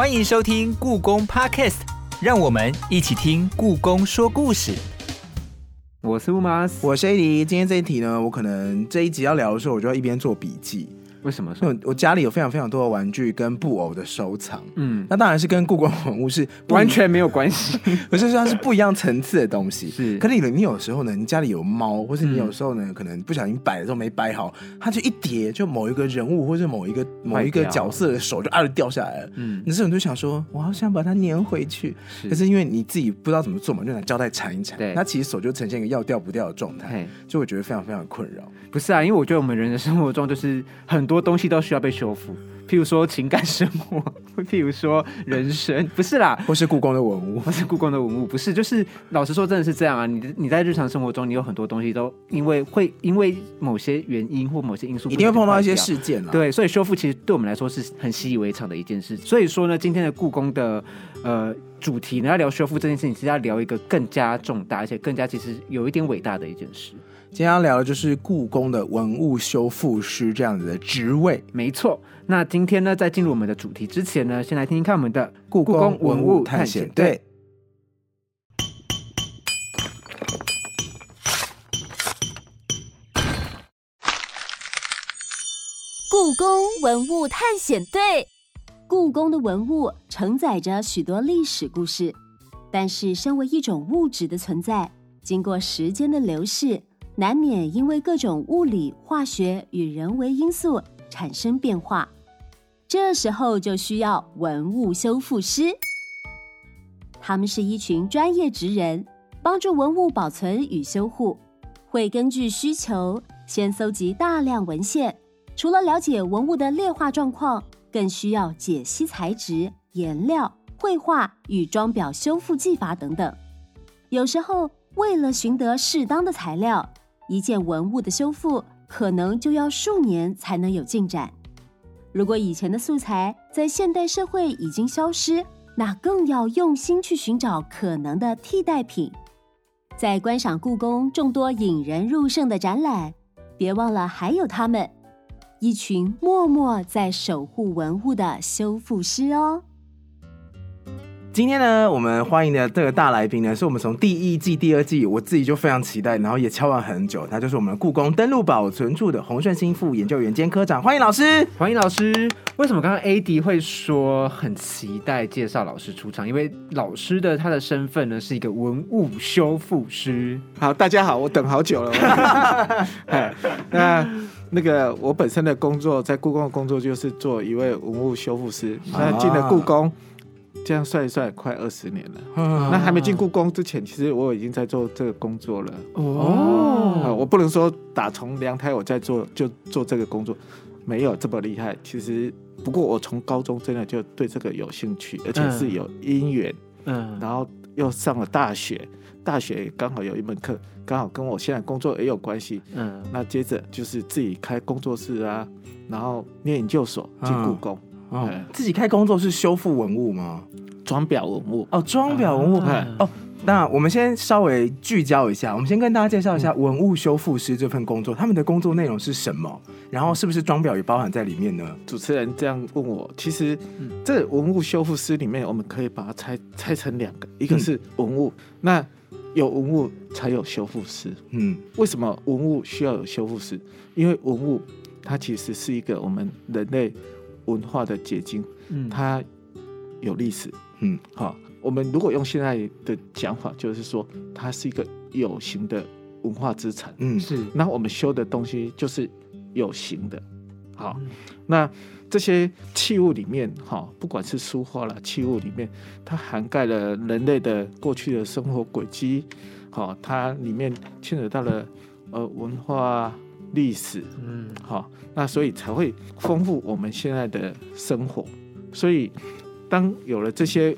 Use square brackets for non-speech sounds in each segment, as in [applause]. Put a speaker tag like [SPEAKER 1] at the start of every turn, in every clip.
[SPEAKER 1] 欢迎收听故宫 Podcast，让我们一起听故宫说故事。
[SPEAKER 2] 我是乌马斯，
[SPEAKER 3] 我是 AD。今天这一题呢，我可能这一集要聊的时候，我就要一边做笔记。
[SPEAKER 2] 为什么？
[SPEAKER 3] 因为我家里有非常非常多的玩具跟布偶的收藏，
[SPEAKER 2] 嗯，
[SPEAKER 3] 那当然是跟故宫文物是
[SPEAKER 2] 完全没有关系。[laughs]
[SPEAKER 3] 不是说它是不一样层次的东西。
[SPEAKER 2] 是。
[SPEAKER 3] 可是你你有时候呢，你家里有猫，或是你有时候呢，可能不小心摆的时候没摆好，它就一叠，就某一个人物或者某一个某一个角色的手就啊就掉下来了。
[SPEAKER 2] 嗯，
[SPEAKER 3] 你这种就想说，我好想把它粘回去，可是因为你自己不知道怎么做嘛，就拿胶带缠一缠，
[SPEAKER 2] 对。
[SPEAKER 3] 那其实手就呈现一个要掉不掉的状态
[SPEAKER 2] 嘿，
[SPEAKER 3] 就我觉得非常非常困扰。
[SPEAKER 2] 不是啊，因为我觉得我们人的生活中就是很多东西都需要被修复，譬如说情感生活，[laughs] 譬如说人生，不是啦。
[SPEAKER 3] 或是故宫的文物，
[SPEAKER 2] 或是故宫的文物，不是，就是老实说，真的是这样啊！你你在日常生活中，你有很多东西都因为会因为某些原因或某些因素，
[SPEAKER 3] 一定会碰到一些
[SPEAKER 2] 事。
[SPEAKER 3] 件啊。，
[SPEAKER 2] 对，所以修复其实对我们来说是很习以为常的一件事。所以说呢，今天的故宫的呃主题呢，要聊修复这件事情，是要聊一个更加重大，而且更加其实有一点伟大的一件事。
[SPEAKER 3] 今天要聊的就是故宫的文物修复师这样子的职位。
[SPEAKER 2] 没错，那今天呢，在进入我们的主题之前呢，先来听听看我们的
[SPEAKER 3] 故
[SPEAKER 2] 宫文物探险队。
[SPEAKER 4] 故宫文物探险队。故宫的文物承载着许多历史故事，但是身为一种物质的存在，经过时间的流逝，难免因为各种物理、化学与人为因素产生变化。这时候就需要文物修复师，他们是一群专业职人，帮助文物保存与修护，会根据需求先搜集大量文献。除了了解文物的劣化状况，更需要解析材质、颜料、绘画与装裱修复技法等等。有时候，为了寻得适当的材料，一件文物的修复可能就要数年才能有进展。如果以前的素材在现代社会已经消失，那更要用心去寻找可能的替代品。在观赏故宫众多引人入胜的展览，别忘了还有他们。一群默默在守护文物的修复师哦。
[SPEAKER 3] 今天呢，我们欢迎的这个大来宾呢，是我们从第一季、第二季，我自己就非常期待，然后也敲完很久，他就是我们故宫登录保存处的洪顺兴副研究员兼科长，欢迎老师。
[SPEAKER 2] 欢迎老师。为什么刚刚 AD 会说很期待介绍老师出场？因为老师的他的身份呢是一个文物修复师。
[SPEAKER 5] 好，大家好，我等好久了。[laughs] 哎，那那个我本身的工作在故宫的工作就是做一位文物修复师。那进了故宫，这样算一算，快二十年了。那还没进故宫之前，其实我已经在做这个工作了。
[SPEAKER 2] 哦
[SPEAKER 5] 啊，我不能说打从娘胎我在做就做这个工作，没有这么厉害。其实，不过我从高中真的就对这个有兴趣，而且是有因缘。
[SPEAKER 2] 嗯，
[SPEAKER 5] 然后又上了大学，大学刚好有一门课，刚好跟我现在工作也有关系。
[SPEAKER 2] 嗯，
[SPEAKER 5] 那接着就是自己开工作室啊，然后念研究所进故宫，
[SPEAKER 3] 哦
[SPEAKER 5] 哎，
[SPEAKER 3] 自己开工作室修复文物吗？
[SPEAKER 5] 装裱文物。
[SPEAKER 3] 哦，装裱文物。
[SPEAKER 5] 哎
[SPEAKER 3] 哦，那我们先稍微聚焦一下，我们先跟大家介绍一下文物修复师这份工作，他们的工作内容是什么？然后是不是装裱也包含在里面呢？
[SPEAKER 5] 主持人这样问我，其实这文物修复师里面，我们可以把它拆拆成两个，一个是文物，那有文物才有修复师。
[SPEAKER 3] 嗯，
[SPEAKER 5] 为什么文物需要有修复师？因为文物它其实是一个我们人类文化的结晶，
[SPEAKER 2] 嗯
[SPEAKER 5] 它有历史。
[SPEAKER 3] 嗯，
[SPEAKER 5] 好，我们如果用现在的讲法，就是说它是一个有形的文化资产。
[SPEAKER 3] 嗯，
[SPEAKER 2] 是
[SPEAKER 5] 那我们修的东西就是有形的。好，那这些器物里面，哈，不管是书画啦，器物里面，它涵盖了人类的过去的生活轨迹，好，它里面牵扯到了呃文化历史，
[SPEAKER 2] 嗯
[SPEAKER 5] 好，那所以才会丰富我们现在的生活。所以，当有了这些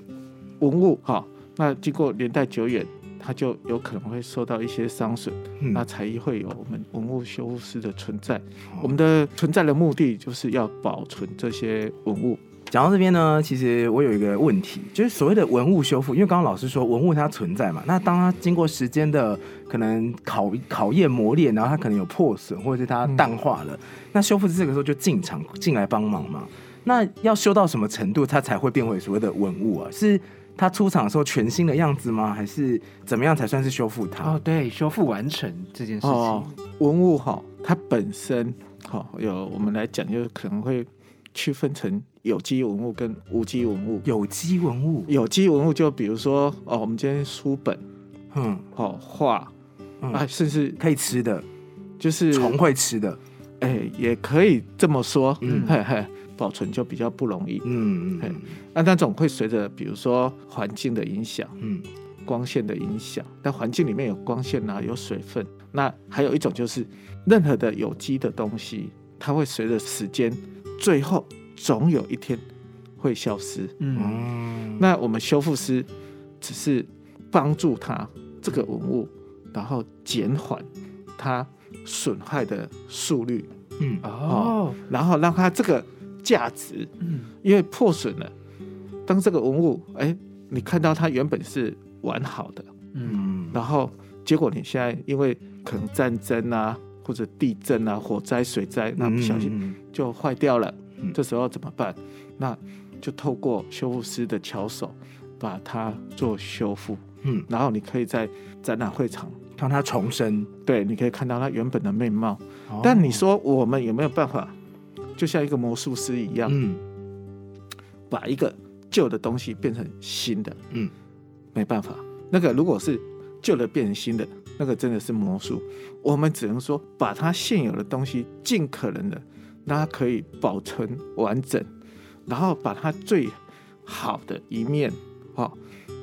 [SPEAKER 5] 文物，哈，那经过年代久远，它就有可能会受到一些伤损，
[SPEAKER 3] 嗯
[SPEAKER 5] 那才会有我们文物修复师的存在。我们的存在的目的就是要保存这些文物。
[SPEAKER 3] 讲到这边呢，其实我有一个问题，就是所谓的文物修复，因为刚刚老师说文物它存在嘛，那当它经过时间的可能考考验磨练，然后它可能有破损或者是它淡化了，那修复师这个时候就进场进来帮忙嘛。那要修到什么程度，它才会变回所谓的文物啊？是它出厂的时候全新的样子吗？还是怎么样才算是修复它？
[SPEAKER 2] 哦，对，修复完成这件事情，
[SPEAKER 5] 哦，文物哈，它本身哈有我们来讲，就是可能会区分成有机文物跟无机文物。
[SPEAKER 3] 有机文物，
[SPEAKER 5] 有机文物就比如说哦，我们今天书本
[SPEAKER 3] 嗯，
[SPEAKER 5] 哦画
[SPEAKER 3] 嗯。
[SPEAKER 5] 啊，甚至
[SPEAKER 3] 可以吃的，
[SPEAKER 5] 就是
[SPEAKER 3] 虫会吃的，
[SPEAKER 5] 哎，也可以这么说，
[SPEAKER 3] 嗯。
[SPEAKER 5] 嘿嘿，保存就比较不容易。嘿
[SPEAKER 3] 嗯嗯。
[SPEAKER 5] 那那种会随着比如说环境的影响、
[SPEAKER 3] 嗯。
[SPEAKER 5] 光线的影响，但环境里面有光线啊，有水分。那还有一种就是，任何的有机的东西，它会随着时间，最后总有一天会消失。
[SPEAKER 2] 嗯，
[SPEAKER 3] 嗯，
[SPEAKER 5] 那我们修复师只是帮助它这个文物，然后减缓它损害的速率，
[SPEAKER 3] 嗯。
[SPEAKER 2] 哦，
[SPEAKER 5] 然后让它这个价值，
[SPEAKER 2] 嗯，
[SPEAKER 5] 因为破损了，当这个文物，哎，你看到它原本是完好的，
[SPEAKER 2] 嗯，
[SPEAKER 3] 嗯，
[SPEAKER 5] 然后结果你现在因为可能战争啊，或者地震啊、火灾、水灾，那不小心
[SPEAKER 3] 嗯
[SPEAKER 5] 就坏掉了，
[SPEAKER 3] 嗯
[SPEAKER 5] 这时候怎么办？那就透过修复师的巧手把它做修复，
[SPEAKER 3] 嗯，
[SPEAKER 5] 然后你可以在展览会场，
[SPEAKER 3] 让它重生。
[SPEAKER 5] 对，你可以看到它原本的面貌。
[SPEAKER 3] 哦
[SPEAKER 5] 但你说我们有没有办法，就像一个魔术师一样，
[SPEAKER 3] 嗯
[SPEAKER 5] 把一个旧的东西变成新的？
[SPEAKER 3] 嗯，
[SPEAKER 5] 没办法。那个如果是旧的变成新的，那个真的是魔术。我们只能说把它现有的东西尽可能的让它可以保存完整，然后把它最好的一面，哦，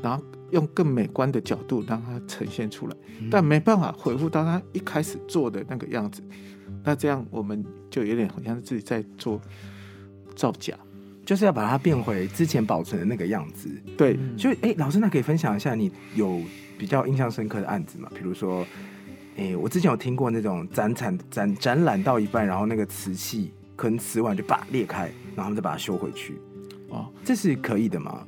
[SPEAKER 5] 然后用更美观的角度让它呈现出来。但没办法恢复到它一开始做的那个样子。那这样我们就有点好像自己在做造假。
[SPEAKER 3] 就是要把它变回之前保存的那个样子。
[SPEAKER 5] 对，
[SPEAKER 3] 就哎、老师，那可以分享一下你有比较印象深刻的案子嘛？比如说，哎、我之前有听过那种展产展展览到一半，然后那个瓷器可能瓷碗就把裂开，然后他们再把它修回去，
[SPEAKER 5] 哦，
[SPEAKER 3] 这是可以的吗？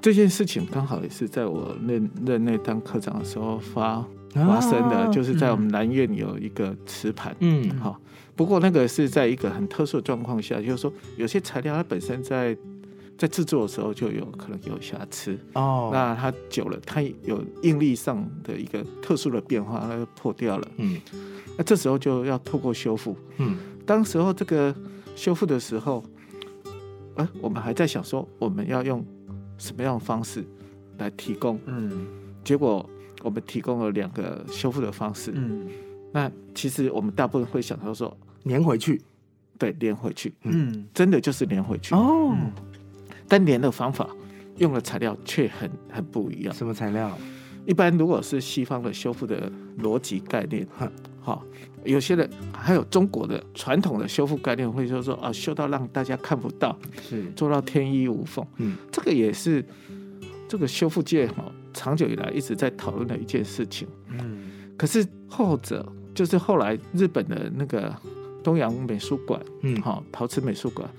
[SPEAKER 5] 这件事情刚好也是在我任任内当科长的时候发发生的，
[SPEAKER 3] 啊
[SPEAKER 5] 就是在我们南院有一个瓷盘，
[SPEAKER 3] 嗯。
[SPEAKER 5] 好、不过那个是在一个很特殊的状况下，就是说有些材料它本身在在制作的时候就有可能有瑕疵，
[SPEAKER 3] 哦，
[SPEAKER 5] 那它久了它有应力上的一个特殊的变化，它就破掉了。
[SPEAKER 3] 嗯。
[SPEAKER 5] 那这时候就要透过修复。
[SPEAKER 3] 嗯。
[SPEAKER 5] 当时候这个修复的时候，呃，我们还在想说我们要用什么样的方式来提供，
[SPEAKER 2] 嗯。
[SPEAKER 5] 结果我们提供了两个修复的方式。
[SPEAKER 2] 嗯。
[SPEAKER 5] 那其实我们大部分会想到说，
[SPEAKER 3] 粘回去。
[SPEAKER 5] 对，连回去，
[SPEAKER 2] 嗯，
[SPEAKER 5] 真的就是连回去。
[SPEAKER 3] 哦，
[SPEAKER 5] 但连的方法用的材料却很很不一样。
[SPEAKER 3] 什么材料？
[SPEAKER 5] 一般如果是西方的修复的逻辑概念
[SPEAKER 3] 哈，
[SPEAKER 5] 好，有些人还有中国的传统的修复概念，会说说啊，修到让大家看不到，
[SPEAKER 2] 是，
[SPEAKER 5] 做到天衣无缝。
[SPEAKER 3] 嗯，
[SPEAKER 5] 这个也是这个修复界哈长久以来一直在讨论的一件事情。
[SPEAKER 2] 嗯
[SPEAKER 5] 可是后者就是后来日本的那个东洋美术馆，
[SPEAKER 3] 嗯
[SPEAKER 5] 好陶瓷美术馆，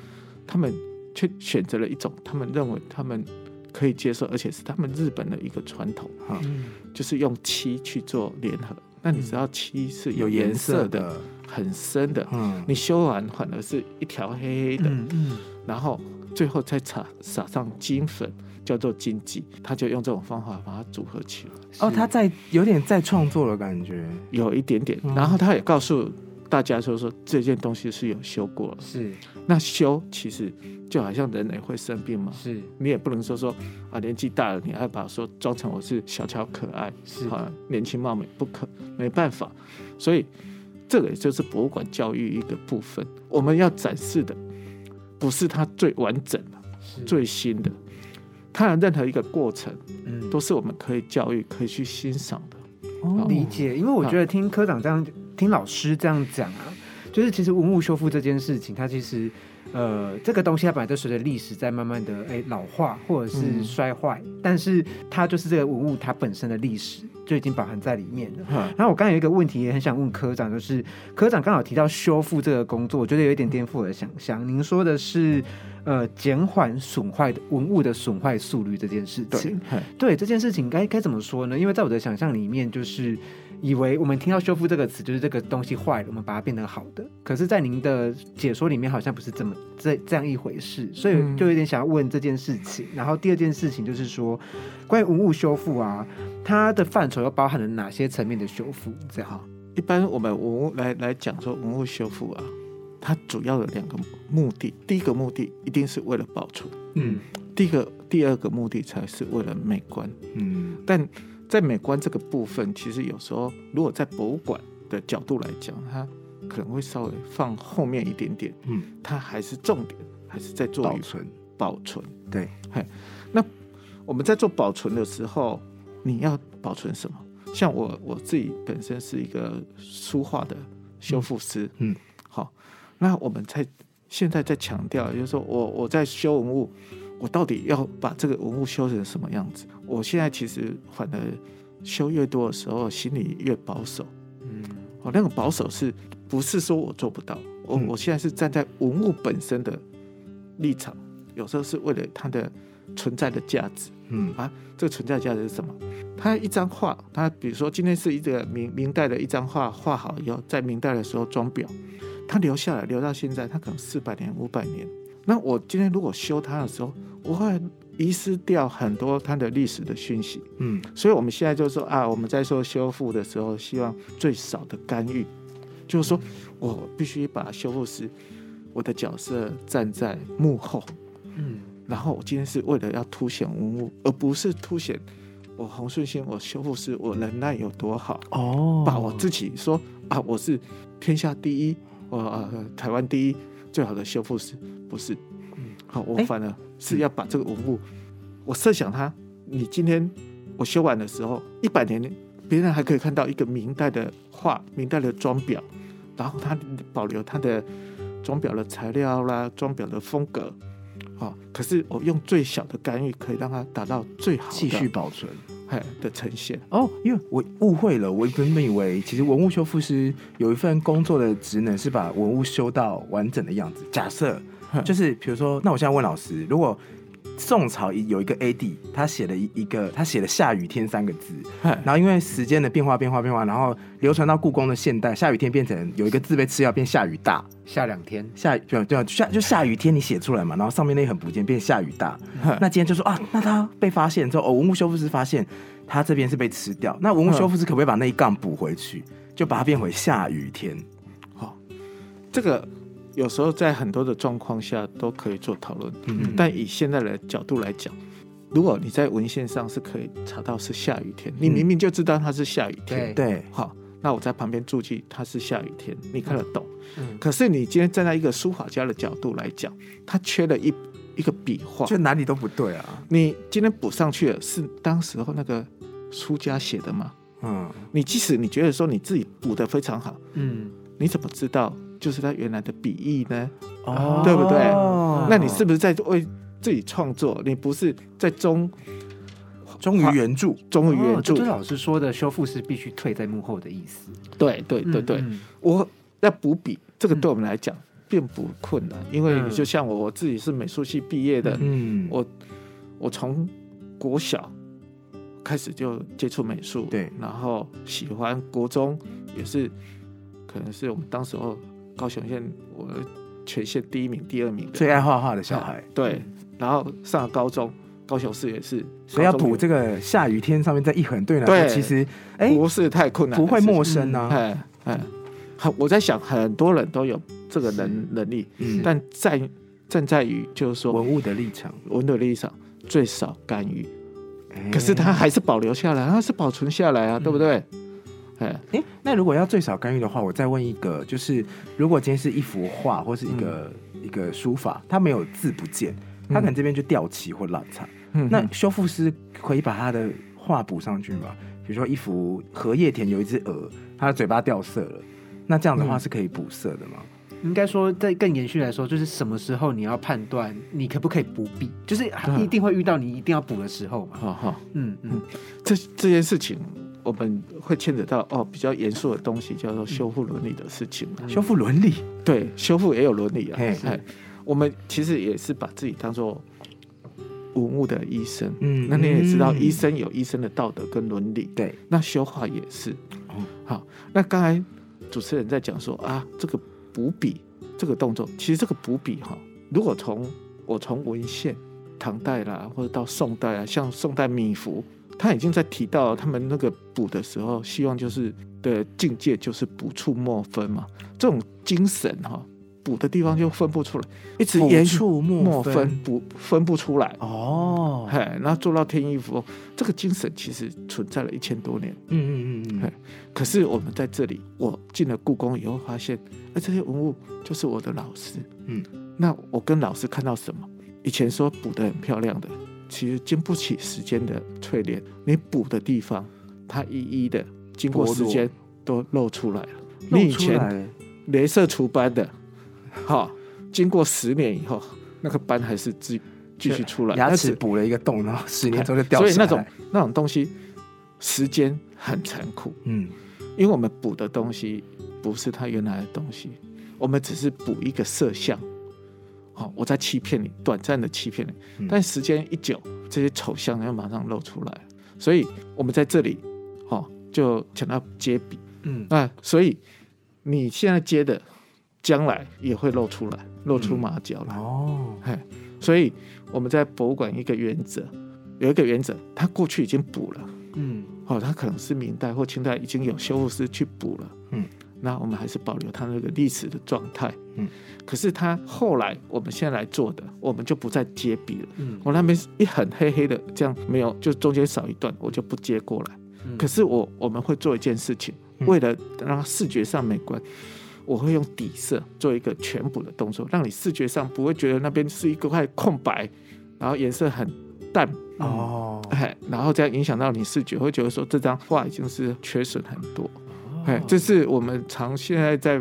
[SPEAKER 5] 他们却选择了一种他们认为他们可以接受，而且是他们日本的一个传统，
[SPEAKER 2] 嗯。
[SPEAKER 5] 就是用漆去做联合。那你知道漆是
[SPEAKER 3] 有
[SPEAKER 5] 颜
[SPEAKER 3] 颜色
[SPEAKER 5] 的，
[SPEAKER 3] 的，
[SPEAKER 5] 很深的，
[SPEAKER 3] 嗯。
[SPEAKER 5] 你修完反而是一条黑黑的，
[SPEAKER 2] 嗯嗯。
[SPEAKER 5] 然后最后再撒撒上金粉，叫做金记，他就用这种方法把它组合起来。
[SPEAKER 3] 哦，他在有点在创作的感觉，
[SPEAKER 5] 有一点点
[SPEAKER 3] 嗯，
[SPEAKER 5] 然后他也告诉大家说说这件东西是有修过了。
[SPEAKER 2] 是。
[SPEAKER 5] 那修其实就好像人也会生病嘛，
[SPEAKER 2] 是。
[SPEAKER 5] 你也不能说说啊年纪大了，你还把说装成我是小巧可爱，
[SPEAKER 2] 是。
[SPEAKER 5] 啊年轻貌美，不可没办法。所以这个也就是博物馆教育一个部分，我们要展示的不是它最完整的、最新的，它的任何一个过程
[SPEAKER 2] 嗯。
[SPEAKER 5] 都是我们可以教育、可以去欣赏的。
[SPEAKER 3] 哦
[SPEAKER 2] 理解，因为我觉得听科长这样，听老师这样讲啊，就是其实文物修复这件事情，它其实呃这个东西它本来就随着历史在慢慢的哎老化或者是
[SPEAKER 5] 嗯
[SPEAKER 2] 衰坏，但是它就是这个文物它本身的历史就已经包含在里面了。
[SPEAKER 5] 哈
[SPEAKER 2] 然后我刚刚有一个问题也很想问科长，就是科长刚好提到修复这个工作，我觉得有一点颠覆我的想象。您说的是呃减缓损坏的文物的损坏速率这件事情
[SPEAKER 5] 对，，
[SPEAKER 2] 对这件事情该该怎么说呢？因为在我的想象里面，就是以为我们听到修复这个词就是这个东西坏了，我们把它变成好的。可是，在您的解说里面，好像不是这么这这样一回事，所以
[SPEAKER 5] 嗯
[SPEAKER 2] 就有点想要问这件事情。然后第二件事情就是说，关于文物修复啊，它的范畴又包含了哪些层面的修复？这样，
[SPEAKER 5] 一般我们文物来来讲说文物修复啊，它主要有两个目的。第一个目的一定是为了保存，
[SPEAKER 3] 嗯
[SPEAKER 5] 第一个第二个目的才是为了美观。
[SPEAKER 3] 嗯
[SPEAKER 5] 但在美观这个部分，其实有时候如果在博物馆的角度来讲，它可能会稍微放后面一点点，
[SPEAKER 3] 嗯，
[SPEAKER 5] 它还是重点还是在做
[SPEAKER 3] 保存。
[SPEAKER 5] 保存。
[SPEAKER 3] 对，那
[SPEAKER 5] 我们在做保存的时候，你要保存什么？像我我自己本身是一个书画的修复师，
[SPEAKER 3] 嗯，
[SPEAKER 5] 好，那我们在现在在强调，就是说我我在修文物，我到底要把这个文物修成什么样子？我现在其实反而修越多的时候，心里越保守。
[SPEAKER 2] 嗯
[SPEAKER 5] 哦，那个保守是不是说我做不到？我、
[SPEAKER 3] 嗯
[SPEAKER 5] 我现在是站在文物本身的立场，有时候是为了它的存在的价值。
[SPEAKER 3] 嗯
[SPEAKER 5] 啊，这个存在价值是什么？它一张画，它比如说今天是一个明明代的一张画，画好以后，在明代的时候装裱，它留下来，留到现在，它可能四百年、五百年。那我今天如果修它的时候，我会遗失掉很多它的历史的讯息。
[SPEAKER 3] 嗯。
[SPEAKER 5] 所以我们现在就说啊，我们在说修复的时候，希望最少的干预，就是说我必须把修复师我的角色站在幕后，
[SPEAKER 2] 嗯。
[SPEAKER 5] 然后我今天是为了要凸显文物，而不是凸显我洪顺兴我修复师我能耐有多好，
[SPEAKER 3] 哦。
[SPEAKER 5] 把我自己说啊我是天下第一，我、呃、台湾第一最好的修复师，不是，好，我
[SPEAKER 3] 哎
[SPEAKER 5] 反而是要把这个文物，我设想它，你今天我修完的时候，一百年别人还可以看到一个明代的画，明代的装裱，然后它保留它的装裱的材料啦，装裱的风格。好，可是我用最小的干预，可以让它达到最好的
[SPEAKER 3] 继续保存。
[SPEAKER 5] 哎的呈现。
[SPEAKER 3] 哦，因为我误会了，我原本以为其实文物修复师有一份工作的职能是把文物修到完整的样子。假设就是比如说，那我现在问老师，如果宋朝有一个 AD，他写了一一个，他写了“下雨天”三个字，
[SPEAKER 5] 哎
[SPEAKER 3] 然后因为时间的变化、变化、变化，然后流传到故宫的现代，下雨天变成有一个字被吃掉，变下雨大。
[SPEAKER 2] 下两天，
[SPEAKER 3] 下雨对啊对啊，下就下雨天你写出来嘛，然后上面那一横不见，变下雨大。
[SPEAKER 5] 嗯
[SPEAKER 3] 那今天就说啊，那他被发现之后，哦，文物修复师发现他这边是被吃掉，那文物修复师可不可以把那一杠补回去，就把它变回下雨天？
[SPEAKER 5] 好，这个有时候在很多的状况下都可以做讨论，
[SPEAKER 3] 嗯。
[SPEAKER 5] 但以现在的角度来讲，如果你在文献上是可以查到是下雨天，你明明就知道它是下雨天，
[SPEAKER 2] 对。
[SPEAKER 3] 对，
[SPEAKER 5] 好，那我在旁边注记它是下雨天，你看得懂。
[SPEAKER 2] 嗯。
[SPEAKER 5] 可是你今天站在一个书法家的角度来讲，他缺了一一个笔画，
[SPEAKER 3] 就哪里都不对啊。
[SPEAKER 5] 你今天补上去了，是当时候那个书家写的吗？
[SPEAKER 3] 嗯，
[SPEAKER 5] 你即使你觉得说你自己补的非常好，
[SPEAKER 2] 嗯，
[SPEAKER 5] 你怎么知道就是他原来的笔意呢？
[SPEAKER 3] 哦
[SPEAKER 5] 对不对那你是不是在为自己创作？你不是在忠
[SPEAKER 3] 忠于原著？
[SPEAKER 5] 忠于原著？
[SPEAKER 2] 老师说的修复是必须退在幕后的意思。
[SPEAKER 5] 对对对对，
[SPEAKER 2] 嗯
[SPEAKER 5] 我要补笔，这个对我们来讲并不困难，因为
[SPEAKER 2] 嗯
[SPEAKER 5] 就像我我自己是美术系毕业的，
[SPEAKER 3] 嗯，
[SPEAKER 5] 我我从国小开始就接触美术，
[SPEAKER 3] 对
[SPEAKER 5] 然后喜欢国中也是，可能是我们当时候高雄县我全县第一名、第二名的。
[SPEAKER 3] 最爱画画的小孩，
[SPEAKER 5] 对，然后上了高中，高雄市也是，
[SPEAKER 3] 所以要补这个下雨天上面再一横，对你来
[SPEAKER 5] 对
[SPEAKER 3] 其实哎
[SPEAKER 5] 不是太困难，
[SPEAKER 3] 不会陌生啊。
[SPEAKER 5] 哎哎，好，我在想很多人都有这个能能力，
[SPEAKER 3] 嗯。
[SPEAKER 5] 但在站在于就是说
[SPEAKER 3] 文物的立场，
[SPEAKER 5] 文的立场最少干预，
[SPEAKER 3] 哎。
[SPEAKER 5] 可是它还是保留下来，它是保存下来啊，对不对？哎，
[SPEAKER 3] 哎，那如果要最少干预的话，我再问一个，就是如果今天是一幅画或是一个、一个书法，它没有字不见，它可能这边就掉漆或烂彩，
[SPEAKER 5] 嗯
[SPEAKER 3] 那修复师可以把他的画补上去吗？比如说一幅荷叶田有一只鹅，它的嘴巴掉色了，那这样的话
[SPEAKER 5] 嗯。
[SPEAKER 3] 是可以补色的吗？
[SPEAKER 2] 应该说，在更延续来说，就是什么时候你要判断你可不可以不必，就是
[SPEAKER 5] 嗯
[SPEAKER 2] 一定会遇到你一定要补的时候嘛。
[SPEAKER 5] 好好，
[SPEAKER 2] 嗯嗯。
[SPEAKER 5] 这这件事情我们会牵扯到哦比较严肃的东西，叫做修复伦理的事情啊。
[SPEAKER 3] 修复伦理，
[SPEAKER 5] 对，修复也有伦理啊。
[SPEAKER 3] 嘿
[SPEAKER 5] 哎，我们其实也是把自己当做文物的医生。
[SPEAKER 3] 嗯
[SPEAKER 5] 那你也知道，
[SPEAKER 3] 嗯
[SPEAKER 5] 医生有医生的道德跟伦理，
[SPEAKER 3] 对，
[SPEAKER 5] 那修画也是。
[SPEAKER 3] 哦
[SPEAKER 5] 好，那刚才主持人在讲说啊，这个补笔这个动作，其实这个补笔哈，如果从我从文献唐代啦，或者到宋代啊，像宋代米芾，他已经在提到他们那个补的时候，希望就是的境界就是补处莫分嘛，这种精神哈，补的地方就分不出来，一直延续
[SPEAKER 3] 触
[SPEAKER 5] 莫
[SPEAKER 3] 莫
[SPEAKER 5] 分不分不出来。
[SPEAKER 3] 哦，
[SPEAKER 5] 嘿，然后做到天衣无缝，这个精神其实存在了一千多年。
[SPEAKER 3] 嗯嗯嗯嗯，
[SPEAKER 5] 可是我们在这里，我进了故宫以后，发现，哎，这些文物就是我的老师。
[SPEAKER 3] 嗯，
[SPEAKER 5] 那我跟老师看到什么？以前说补的很漂亮的，其实经不起时间的淬炼，你补的地方，它一一的经过时间都露出来了。你以前
[SPEAKER 3] 来
[SPEAKER 5] 镭射除斑的，好，经过十年以后，那个斑还是继继续出来，
[SPEAKER 3] 牙齿补了一个洞，然后十年之后就掉
[SPEAKER 5] 所以那种。那种东西，时间很残酷，
[SPEAKER 3] 嗯
[SPEAKER 5] 因为我们补的东西不是它原来的东西，我们只是补一个色相。好、我在欺骗你，短暂的欺骗你，
[SPEAKER 3] 嗯。
[SPEAKER 5] 但时间一久，这些丑相要马上露出来。所以我们在这里，哦，就讲到接笔。
[SPEAKER 3] 嗯。
[SPEAKER 5] 那所以你现在接的，将来也会露出来，露出马脚来。
[SPEAKER 3] 哦，
[SPEAKER 5] 嘿，所以我们在博物馆一个原则，有一个原则，它过去已经补了，
[SPEAKER 3] 嗯。
[SPEAKER 5] 哦，它可能是明代或清代已经有修复师去补了，
[SPEAKER 3] 嗯，
[SPEAKER 5] 那我们还是保留它那个历史的状态，
[SPEAKER 3] 嗯，
[SPEAKER 5] 可是它后来我们现在来做的，我们就不再接笔了，
[SPEAKER 3] 嗯。
[SPEAKER 5] 我那边一很黑黑的，这样没有，就中间少一段，我就不接过来。
[SPEAKER 3] 嗯。
[SPEAKER 5] 可是我我们会做一件事情，
[SPEAKER 3] 嗯。
[SPEAKER 5] 为了让它视觉上美观，我会用底色做一个全补的动作，让你视觉上不会觉得那边是一个块空白，然后颜色很淡，
[SPEAKER 3] 哦，
[SPEAKER 5] 哎，然后这样影响到你视觉，会觉得说这张画已经是缺损很多。哎，这是我们常现在在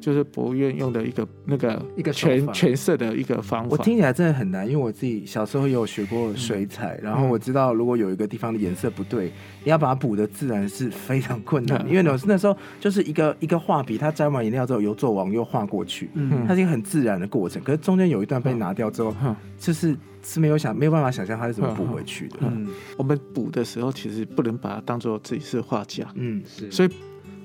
[SPEAKER 5] 就是博物院用的一个那个
[SPEAKER 2] 一个
[SPEAKER 5] 全全色的一个方法。
[SPEAKER 3] 我听起来真的很难，因为我自己小时候也有学过水彩，然后我知道如果有一个地方的颜色不对，你要把它补的自然是非常困难，
[SPEAKER 5] 嗯。
[SPEAKER 3] 因为老师那时候就是一个一个画笔，它沾完颜料之后由左往右画过去，
[SPEAKER 2] 嗯
[SPEAKER 3] 它是一个很自然的过程。可是中间有一段被拿掉之后，
[SPEAKER 5] 嗯。
[SPEAKER 3] 就是是没有想没有办法想象它是怎么补回去的。
[SPEAKER 2] 嗯。
[SPEAKER 5] 我们补的时候，其实不能把它当做自己是画家，
[SPEAKER 3] 嗯，
[SPEAKER 2] 是。
[SPEAKER 5] 所以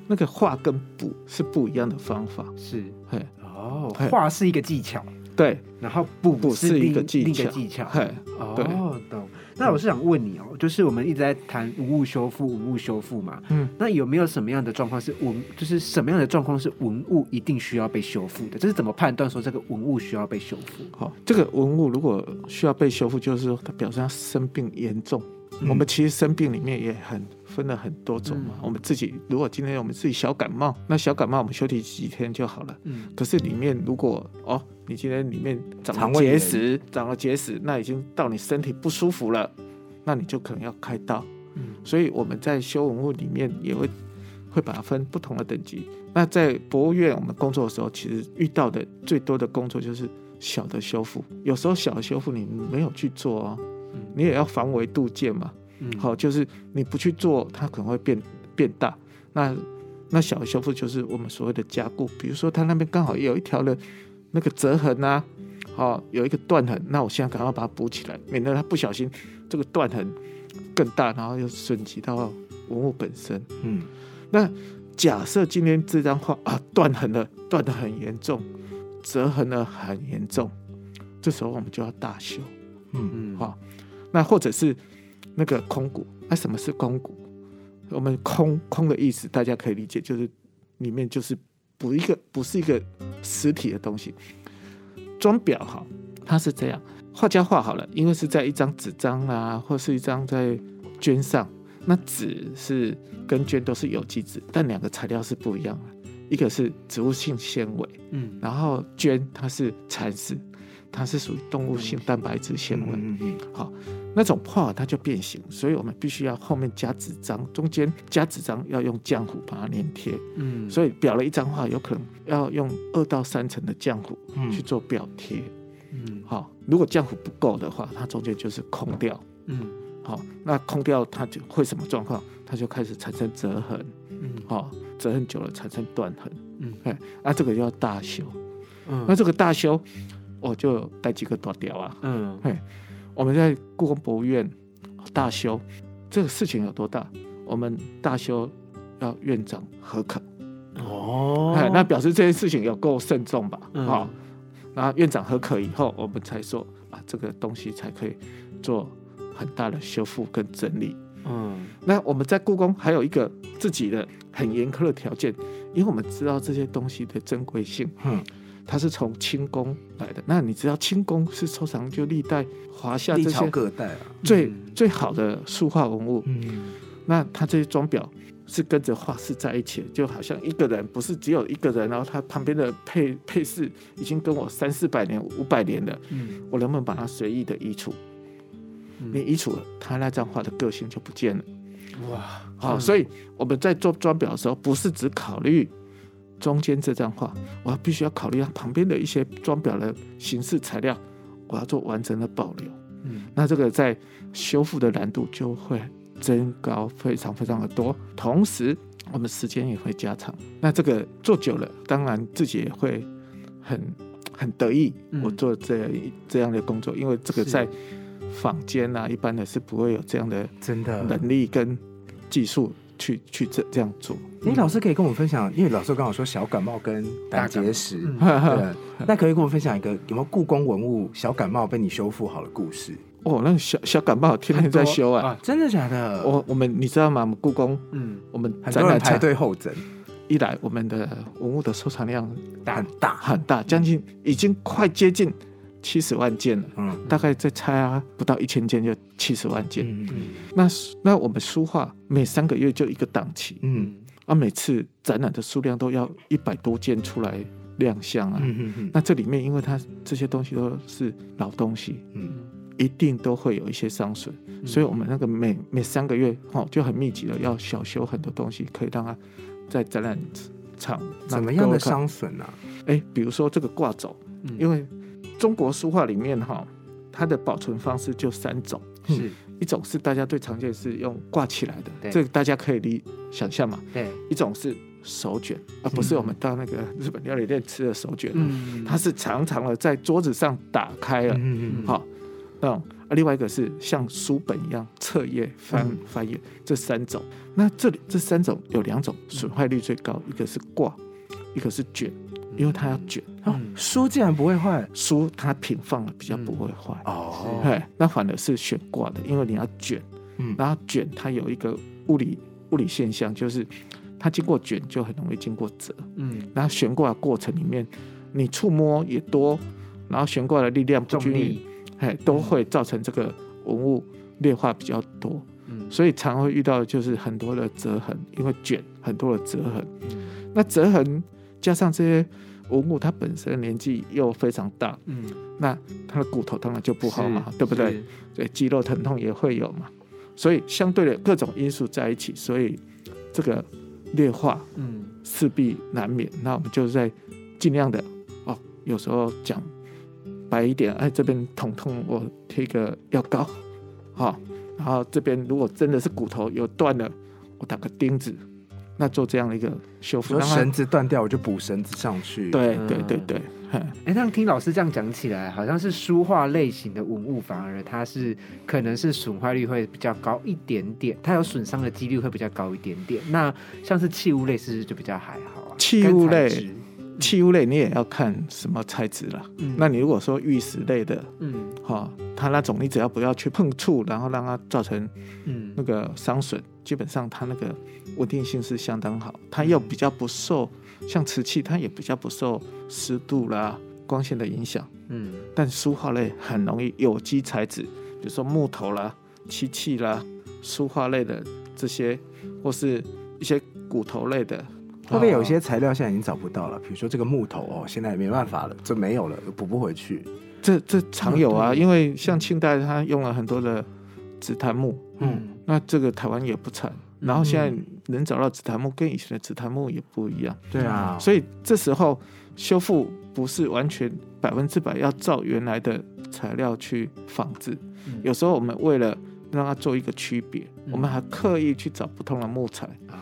[SPEAKER 5] 那个画跟补是不一样的方法。
[SPEAKER 2] 是
[SPEAKER 5] 嘿，
[SPEAKER 2] 哦
[SPEAKER 5] 嘿，
[SPEAKER 2] 画是一个技巧，
[SPEAKER 5] 对，
[SPEAKER 2] 然后补
[SPEAKER 5] 补是一
[SPEAKER 2] 另
[SPEAKER 5] 个技
[SPEAKER 2] 另一个
[SPEAKER 5] 巧
[SPEAKER 2] 技巧。
[SPEAKER 5] 嘿，对
[SPEAKER 2] 哦，懂。那我是想问你哦，就是我们一直在谈文物修复，文物修复嘛，
[SPEAKER 5] 嗯，
[SPEAKER 2] 那有没有什么样的状况是文，就是什么样的状况是文物一定需要被修复的？这是怎么判断说这个文物需要被修复？
[SPEAKER 5] 好，这个文物如果需要被修复，就是说它表示它生病严重。
[SPEAKER 3] 嗯
[SPEAKER 5] 我们其实生病里面也很分了很多种嘛。
[SPEAKER 2] 嗯
[SPEAKER 5] 我们自己如果今天我们自己小感冒，那小感冒我们休息几天就好了。
[SPEAKER 2] 嗯
[SPEAKER 5] 可是里面如果哦，你今天里面长了结石，长了结石，那已经到你身体不舒服了，那你就可能要开刀。
[SPEAKER 2] 嗯
[SPEAKER 5] 所以我们在修文物里面也会会把它分不同的等级。那在博物院我们工作的时候，其实遇到的最多的工作就是小的修复。有时候小的修复你没有去做哦，你也要防微杜渐嘛。
[SPEAKER 2] 嗯
[SPEAKER 5] 好，就是你不去做，它可能会变变大。那那小的修复就是我们所谓的加固，比如说它那边刚好有一条的那个折痕啊，好、有一个断痕，那我现在赶快把它补起来，免得它不小心这个断痕更大，然后又损及到文物本身。
[SPEAKER 3] 嗯
[SPEAKER 5] 那假设今天这张画啊断痕了，断的很严重，折痕了很严重，这时候我们就要大修。
[SPEAKER 3] 嗯
[SPEAKER 2] 嗯
[SPEAKER 5] 好、那或者是那个空谷，那、什么是空谷？我们空空的意思，大家可以理解，就是里面就是不一个不是一个实体的东西。装裱哈，它是这样，画家画好了，因为是在一张纸张啊，或是一张在绢上，那纸是跟绢都是有机纸，但两个材料是不一样的，一个是植物性纤维，
[SPEAKER 2] 嗯
[SPEAKER 5] 然后绢它是蚕丝，它是属于动物性蛋白质纤维。
[SPEAKER 3] 嗯嗯
[SPEAKER 5] 好，那种画它就变形，所以我们必须要后面加纸张，中间加纸张要用浆糊把它粘贴，
[SPEAKER 2] 嗯。
[SPEAKER 5] 所以裱了一张画，有可能要用二到三层的浆糊
[SPEAKER 3] 嗯。
[SPEAKER 5] 去做裱贴。
[SPEAKER 2] 嗯。
[SPEAKER 5] 好，如果浆糊不够的话，它中间就是空掉。
[SPEAKER 2] 嗯。
[SPEAKER 5] 好，那空掉它就会什么状况？它就开始产生折痕，
[SPEAKER 2] 嗯。
[SPEAKER 5] 好，折痕久了产生断痕，
[SPEAKER 2] 嗯。
[SPEAKER 5] 哎，那这个就要大修。
[SPEAKER 2] 嗯。
[SPEAKER 5] 那这个大修，我就带几个大雕啊，
[SPEAKER 2] 嗯
[SPEAKER 5] 我们在故宫博物院大修，这个事情有多大？我们大修要院长核可。
[SPEAKER 3] 哦
[SPEAKER 5] 哎，那表示这件事情有够慎重吧？
[SPEAKER 2] 嗯
[SPEAKER 5] 好、然后院长核可以后，我们才说啊，这个东西才可以做很大的修复跟整理。
[SPEAKER 2] 嗯
[SPEAKER 5] 那我们在故宫还有一个自己的很严苛的条件，因为我们知道这些东西的珍贵性，
[SPEAKER 3] 嗯，
[SPEAKER 5] 它是从清宫来的。那你知道清宫是收藏就历代华夏这些
[SPEAKER 3] 各代啊，
[SPEAKER 5] 最、
[SPEAKER 2] 嗯
[SPEAKER 5] 最好的书画文物，
[SPEAKER 3] 嗯，
[SPEAKER 5] 那他这些装裱是跟着画室在一起的，就好像一个人不是只有一个人，然后他旁边的配配饰已经跟我三四百年、五百年了，
[SPEAKER 2] 嗯
[SPEAKER 5] 我能不能把它随意的移除？
[SPEAKER 2] 嗯
[SPEAKER 5] 你移除了，他那张画的个性就不见了。
[SPEAKER 2] 哇，
[SPEAKER 5] 好、
[SPEAKER 2] 嗯
[SPEAKER 5] 所以我们在做装裱的时候，不是只考虑中间这张画，我要必须要考虑它旁边的一些装裱的形式材料，我要做完整的保留。
[SPEAKER 2] 嗯
[SPEAKER 5] 那这个在修复的难度就会增高非常非常的多，同时我们时间也会加长。那这个做久了，当然自己也会很 [tsk] 很得意，
[SPEAKER 2] 嗯
[SPEAKER 5] 我做这样这样的工作，因为这个在坊间啊，一般的是不会有这样的
[SPEAKER 3] 真的。
[SPEAKER 5] 能力跟技术去去这这样做。
[SPEAKER 3] 你老师可以跟我们分享，因为老师刚好说小感冒跟胆结石，
[SPEAKER 2] 嗯
[SPEAKER 3] 对，[laughs] 那可以跟我们分享一个有没有故宫文物小感冒被你修复好的故事？
[SPEAKER 5] 哦，那小小感冒天天在修啊。
[SPEAKER 3] 真的假的？
[SPEAKER 5] 我我们你知道吗？我们故宫，
[SPEAKER 2] 嗯
[SPEAKER 5] 我们
[SPEAKER 3] 很多人排队候诊，
[SPEAKER 5] 一来，我们的文物的收藏量
[SPEAKER 3] 很大，
[SPEAKER 5] 很大，将近已经快接近七十万件了。
[SPEAKER 3] 嗯
[SPEAKER 5] 大概再拆啊，不到一千件就七十万件。
[SPEAKER 3] 嗯
[SPEAKER 5] 那那我们书画每三个月就一个档期，
[SPEAKER 3] 嗯
[SPEAKER 5] 啊，每次展览的数量都要一百多件出来亮相啊。
[SPEAKER 3] 嗯嗯
[SPEAKER 5] 那这里面，因为它这些东西都是老东西，
[SPEAKER 3] 嗯
[SPEAKER 5] 一定都会有一些伤损，
[SPEAKER 3] 嗯
[SPEAKER 5] 所以我们那个每每三个月哦就很密集的要小修很多东西，可以让它在展览场
[SPEAKER 3] 怎么样的？伤损啊？
[SPEAKER 5] 哎，比如说这个挂轴，
[SPEAKER 2] 嗯
[SPEAKER 5] 因为中国书画里面哈、它的保存方式就三种，
[SPEAKER 2] 是。
[SPEAKER 5] 一种是大家最常见是用挂起来的，
[SPEAKER 2] 对。
[SPEAKER 5] 这个大家可以理想象嘛；
[SPEAKER 2] 对，
[SPEAKER 5] 一种是手卷，而不是我们到那个日本料理店吃的手卷，
[SPEAKER 2] 嗯。
[SPEAKER 5] 它是长长的在桌子上打开了，
[SPEAKER 3] 嗯嗯
[SPEAKER 5] 好、那种。啊，另外一个是像书本一样侧页翻
[SPEAKER 3] 嗯。
[SPEAKER 5] 翻页，这三种。那这里这三种有两种损坏率最高，一个是挂，一个是卷，因为它要卷。
[SPEAKER 3] 哦，书竟然不会坏
[SPEAKER 5] 书它平放了比较不会坏。
[SPEAKER 3] 哦，
[SPEAKER 5] 哎，那反而是悬挂的，因为你要卷，
[SPEAKER 3] 嗯。
[SPEAKER 5] 然后卷它有一个物理物理现象，就是它经过卷就很容易经过折，
[SPEAKER 2] 嗯。
[SPEAKER 5] 然后悬挂的过程里面，你触摸也多，然后悬挂的力量不
[SPEAKER 2] 重
[SPEAKER 5] 均匀
[SPEAKER 2] 力，
[SPEAKER 5] 哎，都会造成这个文物裂化比较多，
[SPEAKER 2] 嗯。
[SPEAKER 5] 所以常会遇到的就是很多的折痕，因为卷很多的折痕，
[SPEAKER 2] 嗯。
[SPEAKER 5] 那折痕加上这些文物它本身年纪又非常大，
[SPEAKER 2] 嗯，
[SPEAKER 5] 那它的骨头当然就不好嘛，
[SPEAKER 2] 是
[SPEAKER 5] 对不对？
[SPEAKER 2] 是
[SPEAKER 5] 对，肌肉疼痛也会有嘛，所以相对的各种因素在一起，所以这个劣化
[SPEAKER 2] 嗯
[SPEAKER 5] 势必难免。那我们就在尽量的哦，有时候讲白一点，哎，这边疼痛，我贴一个药膏，好、然后这边如果真的是骨头有断了，我打个钉子，那做这样的一个修复，让它
[SPEAKER 3] 说绳子断掉，我就补绳子上去。，
[SPEAKER 5] 对
[SPEAKER 2] 嗯
[SPEAKER 5] 对对对，嘿
[SPEAKER 2] 哎，那听老师这样讲起来，好像是书画类型的文物，反而它是可能是损坏率会比较高一点点，它有损伤的几率会比较高一点点。那像是器物类是不是就比较还好啊？
[SPEAKER 5] 器物类器物类你也要看什么材质啦。
[SPEAKER 2] 嗯
[SPEAKER 5] 那你如果说玉石类的，
[SPEAKER 2] 嗯
[SPEAKER 5] 哈、它那种你只要不要去碰触，然后让它造成
[SPEAKER 2] 嗯
[SPEAKER 5] 那个伤损，基本上它那个稳定性是相当好，它又比较不受像瓷器，它也比较不受湿度啦、光线的影响。
[SPEAKER 2] 嗯
[SPEAKER 5] 但书画类很容易有机材质，比如说木头啦、漆器啦、书画类的这些，或是一些骨头类的，
[SPEAKER 3] 会不会有一些材料现在已经找不到了？比如说这个木头哦，现在没办法了，这没有了，补不回去。
[SPEAKER 5] 这这常有啊，
[SPEAKER 3] 对。
[SPEAKER 5] 因为像清代它用了很多的紫檀木，
[SPEAKER 3] 嗯。
[SPEAKER 5] 那这个台湾也不产，然后现在能找到紫檀木跟以前的紫檀木也不一样，
[SPEAKER 3] 对啊，
[SPEAKER 5] 所以这时候修复不是完全百分之百要照原来的材料去仿制，
[SPEAKER 2] 嗯。
[SPEAKER 5] 有时候我们为了让它做一个区别，
[SPEAKER 2] 嗯。
[SPEAKER 5] 我们还刻意去找不同的木材，
[SPEAKER 2] 哦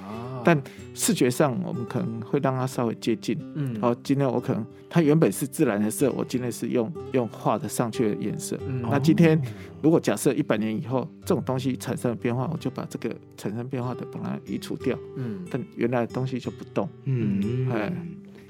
[SPEAKER 5] 但视觉上我们可能会让它稍微接近。
[SPEAKER 2] 嗯。
[SPEAKER 5] 好，今天我可能它原本是自然的色，我今天是用用画的上去的颜色。
[SPEAKER 2] 嗯。
[SPEAKER 5] 那今天如果假设一百年以后这种东西产生了变化，我就把这个产生变化的把它移除掉，
[SPEAKER 2] 嗯，
[SPEAKER 5] 但原来的东西就不动。
[SPEAKER 3] 嗯，
[SPEAKER 5] 哎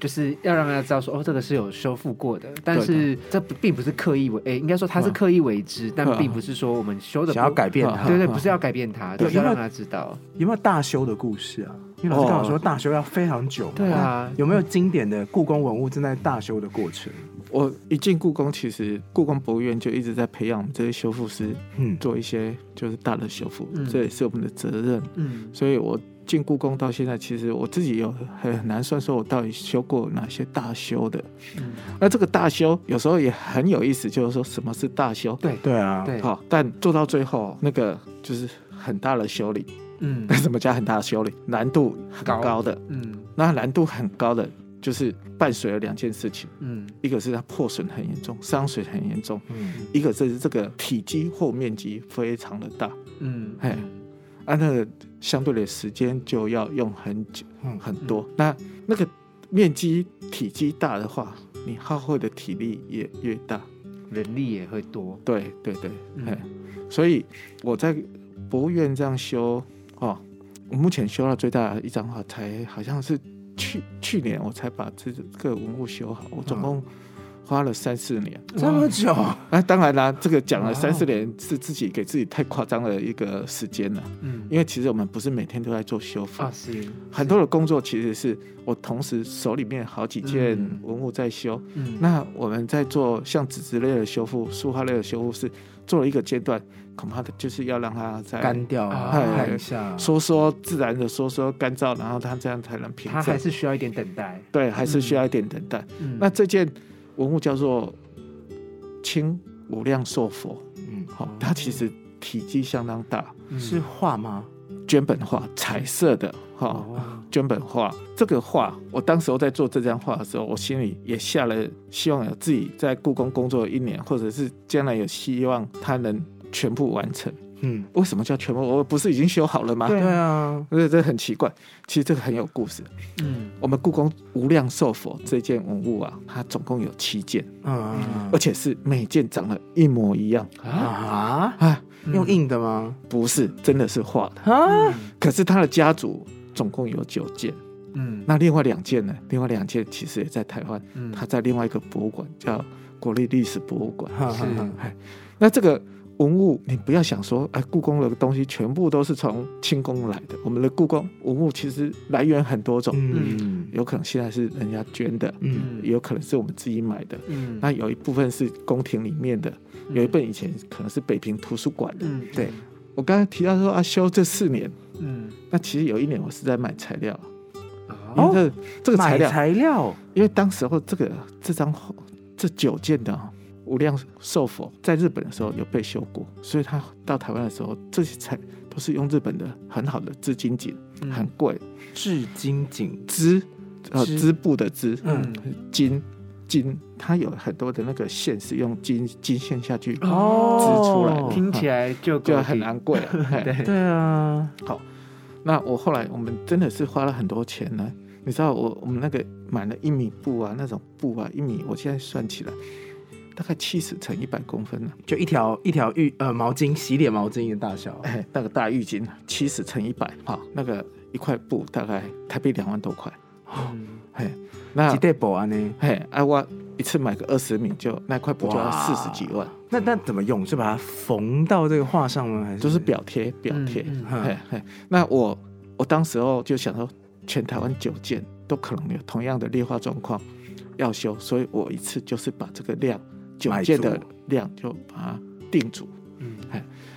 [SPEAKER 2] 就是要让大家知道说，哦，这个是有修复过的，但是这不并不是刻意为，诶，应该说它是刻意为之，但并不是说我们修的
[SPEAKER 3] 想要改变它，
[SPEAKER 2] 对对，不是要改变它，要让他知道。
[SPEAKER 3] 有没有大修的故事啊？因为老师刚好说大修要非常久，
[SPEAKER 2] 对啊。
[SPEAKER 3] 有没有经典的故宫文物正在大修的过程？
[SPEAKER 5] 我一进故宫，其实故宫博物院就一直在培养我们这些修复师，
[SPEAKER 3] 嗯，
[SPEAKER 5] 做一些就是大的修复，
[SPEAKER 2] 嗯。
[SPEAKER 5] 这也是我们的责任。
[SPEAKER 2] 嗯。
[SPEAKER 5] 所以我进故宫到现在，其实我自己有很很难算说我到底修过哪些大修的。
[SPEAKER 2] 嗯，
[SPEAKER 5] 那这个大修有时候也很有意思，就是说什么是大修？
[SPEAKER 2] 对
[SPEAKER 3] 对啊，
[SPEAKER 2] 对，
[SPEAKER 5] 好，但做到最后那个就是很大的修理。
[SPEAKER 2] 嗯 [laughs]
[SPEAKER 5] 什么加很大的修理？难度很
[SPEAKER 2] 高
[SPEAKER 5] 高的。
[SPEAKER 2] 嗯
[SPEAKER 5] 那难度很高的，就是伴随了两件事情，
[SPEAKER 2] 嗯
[SPEAKER 5] 一个是它破损很严重，伤水很严重；
[SPEAKER 3] 嗯，
[SPEAKER 5] 一个是这个体积或面积非常的大。
[SPEAKER 2] 嗯，
[SPEAKER 5] 嘿啊，那个相对的时间就要用很久
[SPEAKER 3] 嗯
[SPEAKER 5] 很多。那那个面积体积大的话，你耗费的体力也越大。
[SPEAKER 2] 人力也会多。
[SPEAKER 5] 对对对，
[SPEAKER 2] 嗯，
[SPEAKER 5] 所以我在博物院这样修哦，我目前修到最大的一张画，才好像是去去年我才把这个文物修好，我总共花了三四年。
[SPEAKER 3] 这么久，
[SPEAKER 5] 啊，当然啦，这个讲了三四年是自己给自己太夸张的一个时间了，
[SPEAKER 2] 嗯。
[SPEAKER 5] 因为其实我们不是每天都在做修复，
[SPEAKER 2] 啊是，
[SPEAKER 5] 很多的工作其实是我同时手里面好几件
[SPEAKER 2] 嗯。
[SPEAKER 5] 文物在修。
[SPEAKER 2] 嗯。
[SPEAKER 5] 那我们在做像纸质类的修复、书画类的修复是做了一个阶段，恐怕的就是要让它再
[SPEAKER 3] 干掉看一下，
[SPEAKER 5] 收缩自然的收缩干燥，然后它这样才能平
[SPEAKER 2] 它还。是需要一点等待。
[SPEAKER 5] 对，还是需要一点等待。
[SPEAKER 2] 嗯。
[SPEAKER 5] 那这件文物叫做清无量寿佛，
[SPEAKER 3] 嗯，
[SPEAKER 5] 好、它其实体积相当大，
[SPEAKER 2] 嗯
[SPEAKER 3] 是画吗？
[SPEAKER 5] 绢本画，彩色的哈。
[SPEAKER 2] 哦
[SPEAKER 5] 绢本画这个画，我当时候在做这张画的时候，我心里也下了希望，有自己在故宫工作一年，或者是将来有希望它能全部完成。
[SPEAKER 3] 嗯，
[SPEAKER 5] 为什么叫全部？我不是已经修好了吗？
[SPEAKER 3] 对啊，
[SPEAKER 5] 这这很奇怪。其实这个很有故事。
[SPEAKER 2] 嗯
[SPEAKER 5] 我们故宫无量寿佛这件文物啊，它总共有七件，
[SPEAKER 3] 嗯
[SPEAKER 5] 而且是每件长得一模一样
[SPEAKER 2] 啊
[SPEAKER 3] 用印的吗？
[SPEAKER 5] 不是，真的是画的。
[SPEAKER 3] 啊，
[SPEAKER 5] 可是他的家族总共有九件，
[SPEAKER 2] 嗯
[SPEAKER 5] 那另外两件呢？另外两件其实也在台湾，
[SPEAKER 2] 嗯
[SPEAKER 5] 它在另外一个博物馆叫国立历史博物馆。
[SPEAKER 3] 哈
[SPEAKER 2] 是
[SPEAKER 3] 哈哈
[SPEAKER 5] 那这个文物，你不要想说，哎，故宫的东西全部都是从清宫来的。我们的故宫文物其实来源很多种，
[SPEAKER 3] 嗯。
[SPEAKER 5] 有可能现在是人家捐的，
[SPEAKER 3] 嗯。
[SPEAKER 5] 也有可能是我们自己买的。
[SPEAKER 2] 嗯。
[SPEAKER 5] 那有一部分是宫廷里面的，有一部分以前可能是北平图书馆的。
[SPEAKER 2] 嗯。
[SPEAKER 3] 对。
[SPEAKER 5] 我刚才提到说啊，修这四年，
[SPEAKER 2] 嗯。
[SPEAKER 5] 那其实有一年我是在买材料，因
[SPEAKER 2] 哦
[SPEAKER 5] 为这、这个材
[SPEAKER 3] 买
[SPEAKER 5] 料，
[SPEAKER 3] 材料，
[SPEAKER 5] 因为当时候这个这张画这九件的啊无量寿佛在日本的时候有被修过，所以他到台湾的时候，这些材都是用日本的很好的织金锦，
[SPEAKER 2] 嗯。
[SPEAKER 5] 很贵，
[SPEAKER 3] 织金锦，
[SPEAKER 5] 织呃
[SPEAKER 3] 织
[SPEAKER 5] 织布的织，
[SPEAKER 3] 嗯。
[SPEAKER 5] 金金，它有很多的那个线是用金金线下去
[SPEAKER 3] 哦。
[SPEAKER 5] 织出来的，
[SPEAKER 2] 听起来就
[SPEAKER 5] 就很昂贵、啊。[laughs] 嘿。
[SPEAKER 2] 对。
[SPEAKER 3] 对啊，好。
[SPEAKER 5] 那我后来我们真的是花了很多钱呢。你知道我我们那个买了一米布啊，那种布啊，一米，我现在算起来大概七十乘一百公分呢、
[SPEAKER 3] 就一条一条浴呃毛巾洗脸毛巾的大小，
[SPEAKER 5] 哎，那个大浴巾七十乘一百，哈，那个一块布大概台币两万多块。
[SPEAKER 2] 嗯
[SPEAKER 5] 嘿，那
[SPEAKER 3] 几袋保安呢？
[SPEAKER 5] 嘿，哎、我一次买个二十米就那块布就要四十几万，
[SPEAKER 3] 那那怎么用？是把它缝到这个画上吗？还是
[SPEAKER 5] 就是表贴表贴。嘿嘿，那我我当时候就想说，全台湾九件都可能有同样的劣化状况要修，所以我一次就是把这个量九件的量就把它定住。
[SPEAKER 2] 嗯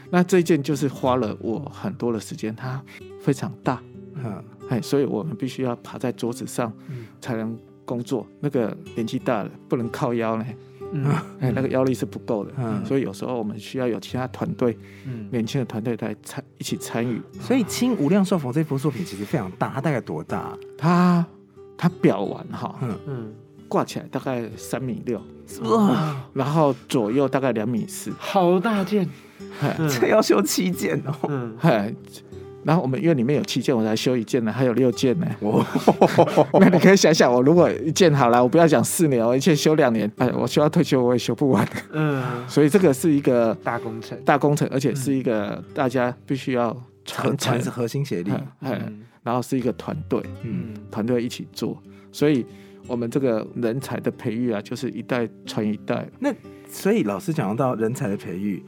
[SPEAKER 5] 那这一件就是花了我很多的时间，它非常大，
[SPEAKER 3] 嗯
[SPEAKER 5] 哎，所以我们必须要爬在桌子上
[SPEAKER 2] 嗯
[SPEAKER 5] 才能工作。那个年纪大了不能靠腰呢，[laughs]
[SPEAKER 2] 嗯
[SPEAKER 5] 哎，那个腰力是不够的。
[SPEAKER 3] 嗯，
[SPEAKER 5] 所以有时候我们需要有其他团队、
[SPEAKER 2] 嗯
[SPEAKER 5] 年轻的团队来参一起参与。
[SPEAKER 3] 所以《清无量寿佛》这幅作品其实非常大，它大概多大？
[SPEAKER 5] 它它裱完哈，
[SPEAKER 3] 嗯，
[SPEAKER 2] 嗯
[SPEAKER 5] 挂起来大概三米六，
[SPEAKER 3] 哇，
[SPEAKER 5] 然后左右大概两米四。
[SPEAKER 2] 好大件，
[SPEAKER 3] 这要修七件哦。
[SPEAKER 2] 嗯。
[SPEAKER 5] 嘿，然后我们院里面有七件，我才修一件呢，还有六件呢。
[SPEAKER 3] 哦，[laughs]
[SPEAKER 5] 那你可以想想，我如果一件好了，我不要讲四年，我一件修两年，哎，我修到退休我也修不完。
[SPEAKER 2] 嗯，[laughs]
[SPEAKER 5] 所以这个是一个
[SPEAKER 2] 大工程，
[SPEAKER 5] 大工程，而且是一个大家必须要
[SPEAKER 3] 核
[SPEAKER 5] 传承
[SPEAKER 3] 核，心协力，
[SPEAKER 2] 嗯。
[SPEAKER 5] 然后是一个团队，
[SPEAKER 3] 嗯，
[SPEAKER 5] 团队一起做，所以我们这个人才的培育啊，就是一代传一代。
[SPEAKER 3] 那所以老师讲到人才的培育，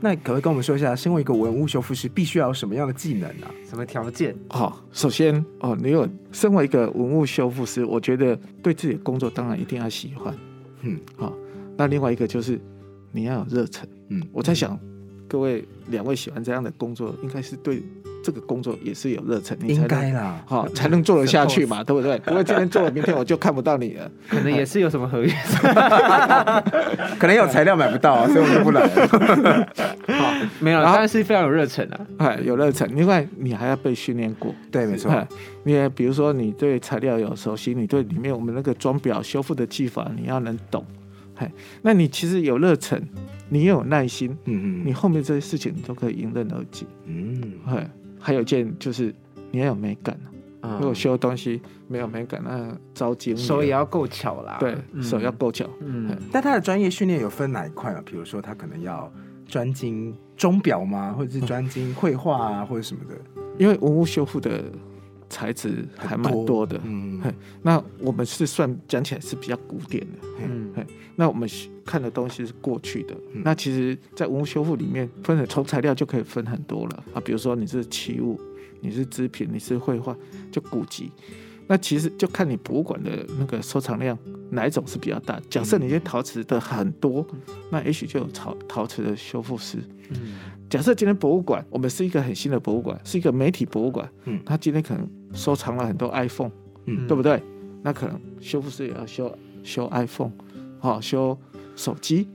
[SPEAKER 3] 那可不可以跟我们说一下，身为一个文物修复师，必须要有什么样的技能啊？
[SPEAKER 2] 什么条件？
[SPEAKER 5] 好、首先哦，你有身为一个文物修复师，我觉得对自己的工作当然一定要喜欢，
[SPEAKER 3] 嗯，
[SPEAKER 5] 好、那另外一个就是你要有热忱。
[SPEAKER 3] 嗯，
[SPEAKER 5] 我在想，各位两位喜欢这样的工作，应该是对这个工作也是有热忱，你才
[SPEAKER 3] 应
[SPEAKER 5] 能
[SPEAKER 3] 该啦，
[SPEAKER 5] 好、才能做得下去嘛，[laughs] 对不对？不会今天做了，明天我就看不到你了。
[SPEAKER 2] 可能也是有什么合约。[laughs]
[SPEAKER 3] 可能有材料买不到啊，所以我就不来了。
[SPEAKER 2] 好，没有，但是非常有热忱啊。
[SPEAKER 5] 哎，有热忱，另外你还要被训练过。
[SPEAKER 3] 对，没错，
[SPEAKER 5] 哎，你也比如说你对材料有熟悉，你对里面我们那个装裱修复的技法你要能懂，哎，那你其实有热忱，你也有耐心，
[SPEAKER 3] 嗯
[SPEAKER 5] 你后面这些事情你都可以迎刃而解。
[SPEAKER 3] 嗯，
[SPEAKER 5] 哎，还有一件就是你要有美感，
[SPEAKER 2] 嗯。
[SPEAKER 5] 如果修东西没有美感，那招精
[SPEAKER 2] 手也要够巧啦。
[SPEAKER 5] 对，
[SPEAKER 2] 嗯。
[SPEAKER 5] 手要够巧。
[SPEAKER 2] 嗯，
[SPEAKER 3] 但他的专业训练有分哪一块啊？比如说他可能要专精钟表吗，或者是专精绘画啊，或者什么的，
[SPEAKER 5] 因为文物修复的材质还蛮多的，
[SPEAKER 3] 嗯。
[SPEAKER 5] 嘿那我们是算讲起来是比较古典的。
[SPEAKER 2] 嗯。
[SPEAKER 5] 那我们看的东西是过去的，
[SPEAKER 3] 嗯。
[SPEAKER 5] 那其实，在文物修复里面分的从材料就可以分很多了。啊，比如说你是器物，你是织品，你是绘画，就古籍。那其实就看你博物馆的那个收藏量哪一种是比较大。假设你这陶瓷的很多，那也许就有陶陶瓷的修复师。
[SPEAKER 2] 嗯。
[SPEAKER 5] 假设今天博物馆，我们是一个很新的博物馆，是一个媒体博物馆，
[SPEAKER 3] 嗯。
[SPEAKER 5] 他今天可能收藏了很多 iPhone，
[SPEAKER 3] 嗯
[SPEAKER 5] 对不对？那可能修复师也要修修 iPhone，好、修手机，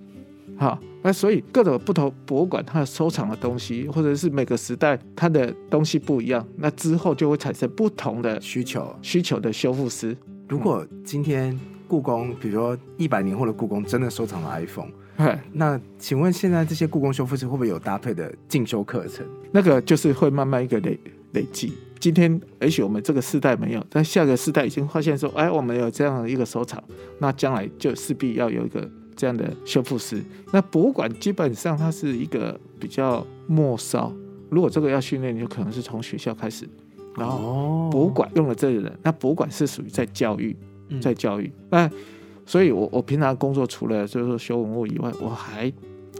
[SPEAKER 5] 好、那所以各种不同博物馆它的收藏的东西，或者是每个时代它的东西不一样，那之后就会产生不同的
[SPEAKER 3] 需求。
[SPEAKER 5] 需求的修复师。
[SPEAKER 3] 如果今天故宫，比如说一百年后的故宫真的收藏了 iPhone，
[SPEAKER 5] 哎，
[SPEAKER 3] 那请问现在这些故宫修复师会不会有搭配的进修课程？
[SPEAKER 5] 那个就是会慢慢一个累累积。今天也许我们这个世代没有，但下个世代已经发现说，哎，我们有这样的一个收藏，那将来就势必要有一个这样的修复师。那博物馆基本上它是一个比较末梢，如果这个要训练，就可能是从学校开始，然后
[SPEAKER 3] 哦
[SPEAKER 5] 博物馆用了这个人，那博物馆是属于在教育，
[SPEAKER 2] 嗯
[SPEAKER 5] 在教育。那所以我我平常工作除了就是说修文物以外，我还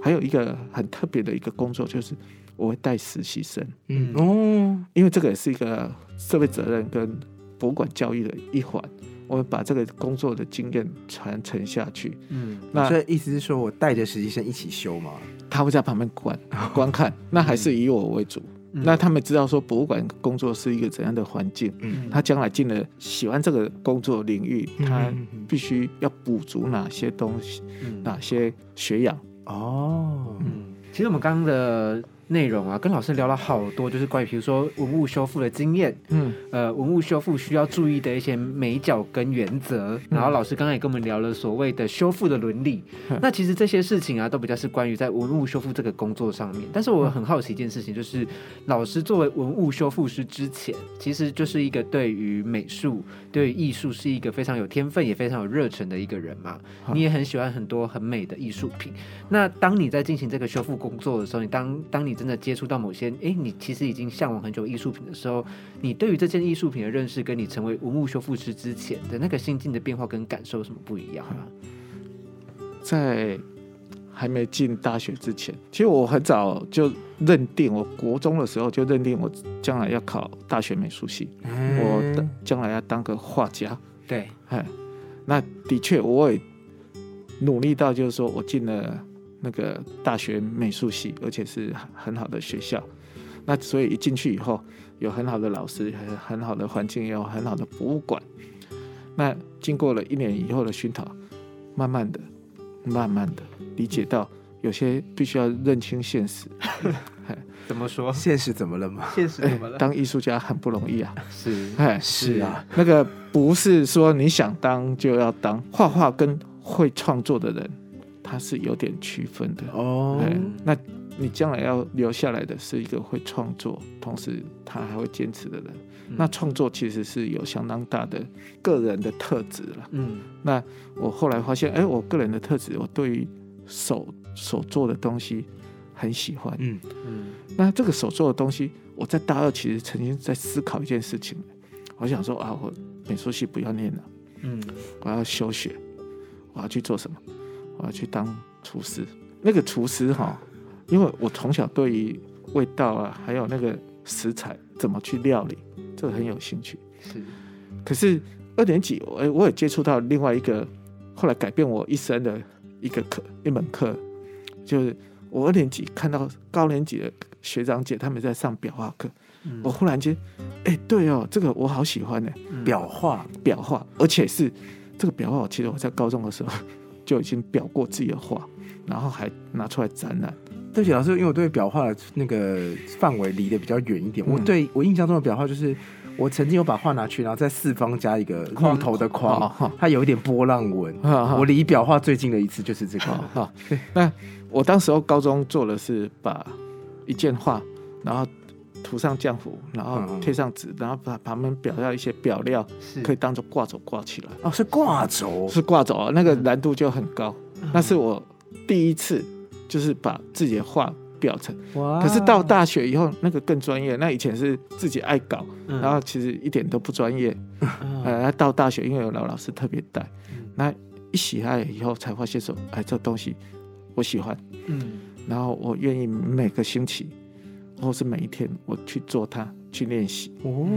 [SPEAKER 5] 还有一个很特别的一个工作，就是我会带实习生。
[SPEAKER 3] 嗯哦，
[SPEAKER 5] 因为这个也是一个社会责任跟博物馆教育的一环，我们把这个工作的经验传承下去。
[SPEAKER 2] 嗯
[SPEAKER 5] 那
[SPEAKER 3] 所以意思是说我带着实习生一起修嘛？
[SPEAKER 5] 他会在旁边观 [laughs] 观看，那还是以我为主。
[SPEAKER 2] 嗯
[SPEAKER 5] 那他们知道说博物馆工作是一个怎样的环境，
[SPEAKER 3] 嗯
[SPEAKER 5] 他将来进了喜欢这个工作领域，他必须要补足哪些东西，
[SPEAKER 2] 嗯
[SPEAKER 5] 哪些学养。
[SPEAKER 3] 哦，
[SPEAKER 2] 嗯，其实我们刚刚的内容啊，跟老师聊了好多，就是关于比如说文物修复的经验，
[SPEAKER 5] 嗯，
[SPEAKER 2] 呃，文物修复需要注意的一些美角跟原则。然后老师刚刚也跟我们聊了所谓的修复的伦理。
[SPEAKER 5] 嗯
[SPEAKER 2] 那其实这些事情啊，都比较是关于在文物修复这个工作上面。但是我很好奇一件事情，就是老师作为文物修复师之前，其实就是一个对于美术、对于艺术是一个非常有天分也非常有热忱的一个人嘛。
[SPEAKER 5] 好
[SPEAKER 2] 你也很喜欢很多很美的艺术品。那当你在进行这个修复工作的时候，你当当你真的接触到某些，哎，你其实已经向往很久艺术品的时候，你对于这件艺术品的认识，跟你成为文物修复师之前的那个心境的变化跟感受有什么不一样啊？
[SPEAKER 5] 在还没进大学之前，其实我很早就认定，我国中的时候就认定我将来要考大学美术系，我将来要当个画家。
[SPEAKER 2] 对，
[SPEAKER 5] 哎，那的确我也努力到，就是说我进了那个大学美术系，而且是很好的学校。那所以一进去以后，有很好的老师，还有很好的环境，也有很好的博物馆。那经过了一年以后的熏陶，慢慢的、慢慢的理解到，有些必须要认清现实。[laughs]
[SPEAKER 2] 怎么说？
[SPEAKER 3] 现实怎么了嘛？
[SPEAKER 2] 现实怎么了？[laughs]
[SPEAKER 5] 当艺术家很不容易啊！
[SPEAKER 2] 是
[SPEAKER 5] 哎，
[SPEAKER 3] 是啊，
[SPEAKER 5] 那个不是说你想当就要当，画画跟会创作的人，他是有点区分的。
[SPEAKER 3] 哦，
[SPEAKER 5] 哎，那你将来要留下来的是一个会创作，同时他还会坚持的人。
[SPEAKER 2] 嗯
[SPEAKER 5] 那创作其实是有相当大的个人的特质了。
[SPEAKER 2] 嗯
[SPEAKER 5] 那我后来发现，哎，我个人的特质，我对于手手做的东西很喜欢。
[SPEAKER 3] 嗯
[SPEAKER 2] 嗯
[SPEAKER 5] 那这个手做的东西，我在大二其实曾经在思考一件事情，我想说啊，我美术系不要念了，
[SPEAKER 2] 嗯
[SPEAKER 5] 我要休学，我要去做什么？我要去当厨师。那个厨师哈，因为我从小对于味道啊，还有那个食材怎么去料理，这个很有兴趣。
[SPEAKER 2] 是。
[SPEAKER 5] 可是二年级，我哎我也接触到另外一个后来改变我一生的一个课一门课，就是我二年级看到高年级的学长姐他们在上裱画课，
[SPEAKER 2] 嗯。
[SPEAKER 5] 我忽然间，哎、对哦，这个我好喜欢呢，
[SPEAKER 2] 嗯。
[SPEAKER 3] 裱画，
[SPEAKER 5] 裱画，而且是这个裱画，其实我在高中的时候就已经裱过自己的画，然后还拿出来展览。
[SPEAKER 3] 对不起老师，因为我对裱画的那个范围离得比较远一点。
[SPEAKER 5] 嗯
[SPEAKER 3] 我对我印象中的裱画就是，我曾经有把画拿去，然后在四方加一个木头的框，它有一点波浪纹。
[SPEAKER 5] 哈
[SPEAKER 3] 我离裱画最近的一次就是这个。
[SPEAKER 5] 那我当时候高中做的是把一件画，然后涂上浆糊，然后贴上纸，然后把旁边裱上一些裱料，
[SPEAKER 2] 是
[SPEAKER 5] 可以当做挂轴挂起来。
[SPEAKER 3] 哦，是挂轴，
[SPEAKER 5] 是挂轴啊，那个难度就很高。那是我第一次，就是把自己的画裱成。
[SPEAKER 3] 哇
[SPEAKER 5] 可是到大学以后，那个更专业。那以前是自己爱搞，
[SPEAKER 2] 嗯
[SPEAKER 5] 然后其实一点都不专业。呃，到大学因为有老老师特别带，那一喜爱以后才发现说，哎，这东西我喜欢，
[SPEAKER 2] 嗯
[SPEAKER 5] 然后我愿意每个星期或是每一天我去做它，去练习。
[SPEAKER 3] 哦，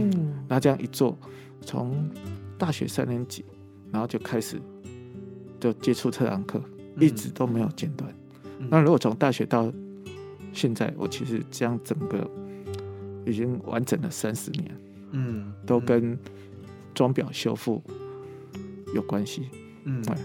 [SPEAKER 5] 那这样一做，从大学三年级，然后就开始就接触这堂课，一直都没有间断。
[SPEAKER 2] 嗯
[SPEAKER 5] 那如果从大学到现在，我其实这样整个已经完整了三十年，
[SPEAKER 2] 嗯
[SPEAKER 5] 都跟装裱修复有关系。
[SPEAKER 2] 嗯
[SPEAKER 5] 哎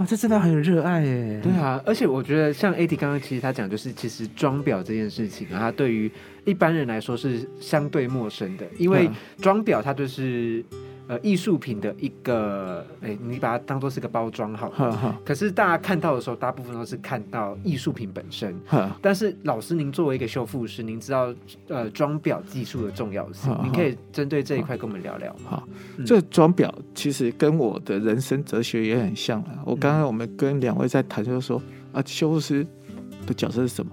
[SPEAKER 3] 哇，这真的很有热爱耶。
[SPEAKER 2] 对啊，而且我觉得像 AD 刚刚其实他讲，就是其实装裱这件事情啊，它对于一般人来说是相对陌生的，因为
[SPEAKER 5] 嗯
[SPEAKER 2] 装裱它就是呃艺术品的一个，哎，你把它当做是个包装好了。可是大家看到的时候，大部分都是看到艺术品本身。
[SPEAKER 5] 哈，
[SPEAKER 2] 但是老师，您作为一个修复师，您知道呃装裱技术的重要性，您可以针对这一块跟我们聊聊吗？
[SPEAKER 5] 好
[SPEAKER 2] 嗯，
[SPEAKER 5] 这装裱其实跟我的人生哲学也很像了。我刚刚我们跟两位在谈，就是说啊，修复师的角色是什么？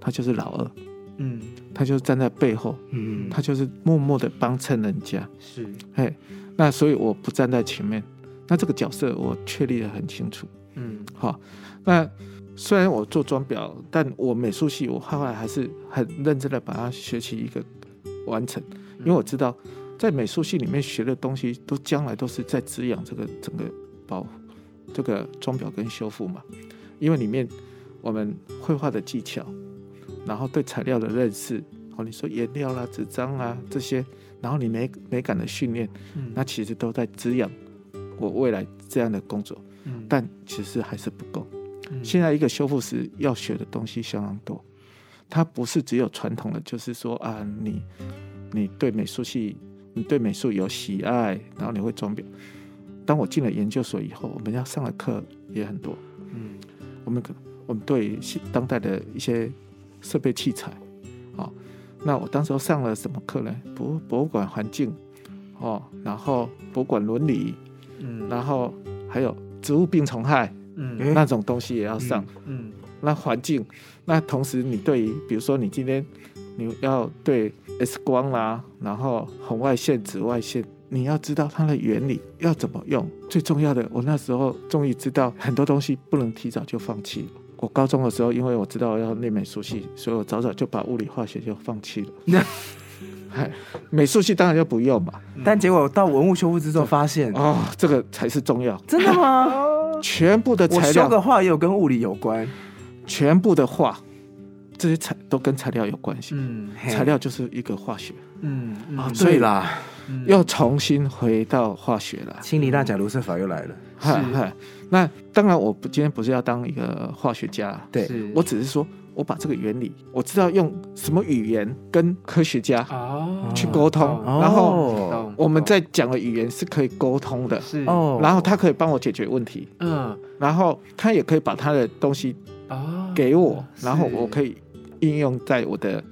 [SPEAKER 5] 他就是老二，
[SPEAKER 2] 嗯，
[SPEAKER 5] 他就是站在背后，
[SPEAKER 3] 嗯，
[SPEAKER 5] 他就是默默的帮衬人家。
[SPEAKER 2] 是，
[SPEAKER 5] 嘿，那所以我不站在前面，那这个角色我确立的很清楚。
[SPEAKER 2] 嗯
[SPEAKER 5] 好，那虽然我做装裱，但我美术系我后来还是很认真的把它学习一个完成，因为我知道在美术系里面学的东西，都将来都是在滋养这个整个包这个装裱跟修复嘛，因为里面我们绘画的技巧，然后对材料的认识，哦，你说颜料啦、纸张啊这些，然后你美美感的训练，
[SPEAKER 2] 嗯
[SPEAKER 5] 那其实都在滋养我未来这样的工作。
[SPEAKER 2] 嗯
[SPEAKER 5] 但其实还是不够。
[SPEAKER 2] 嗯
[SPEAKER 5] 现在一个修复师要学的东西相当多，它不是只有传统的，就是说啊，你你对美术系，你对美术有喜爱，然后你会装裱。当我进了研究所以后，我们要上的课也很多。
[SPEAKER 2] 嗯
[SPEAKER 5] 我们可我们对当代的一些设备器材，啊，那我当时候上了什么课呢？博博物馆环境，哦，然后博物馆伦理，
[SPEAKER 2] 嗯
[SPEAKER 5] 然后还有植物病虫害，
[SPEAKER 2] 嗯
[SPEAKER 5] 那种东西也要上。
[SPEAKER 2] 嗯
[SPEAKER 5] 那环境，那同时你对于，比如说你今天你要对 X 光啦，然后红外线、紫外线，你要知道它的原理要怎么用。最重要的，我那时候终于知道很多东西不能提早就放弃了。我高中的时候，因为我知道要念美术系，所以我早早就把物理化学就放弃了。
[SPEAKER 3] 那
[SPEAKER 5] 嗨，美术系当然就不用嘛。
[SPEAKER 3] 但结果到文物修复之后发现，
[SPEAKER 5] 哦，这个才是重要。
[SPEAKER 3] 真的吗？
[SPEAKER 5] 全部的 [laughs]
[SPEAKER 3] 我
[SPEAKER 5] 材料，
[SPEAKER 3] 修的画也有跟物理有关，
[SPEAKER 5] 全部的画，这些材都跟材料有关系。
[SPEAKER 2] 嗯
[SPEAKER 5] 材料就是一个化学，
[SPEAKER 2] 嗯
[SPEAKER 3] 啊，
[SPEAKER 2] 嗯
[SPEAKER 3] 对啦，
[SPEAKER 2] 嗯
[SPEAKER 5] 又重新回到化学了。
[SPEAKER 3] 氢离钠钾卢瑟法又来了，
[SPEAKER 5] 嗨嗨，那当然，我不今天不是要当一个化学家，
[SPEAKER 3] 对。
[SPEAKER 5] 我只是说我把这个原理，我知道用什么语言跟科学家
[SPEAKER 2] 哦
[SPEAKER 5] 去沟通
[SPEAKER 2] 懂
[SPEAKER 5] 然后我们在讲的语言是可以沟通的，
[SPEAKER 2] 是。
[SPEAKER 3] 哦，
[SPEAKER 5] 然后他可以帮我解决问题，
[SPEAKER 2] 嗯。
[SPEAKER 5] 然后他也可以把他的东西
[SPEAKER 2] 哦
[SPEAKER 5] 给我，
[SPEAKER 2] 是。
[SPEAKER 5] 然后我可以应用在我的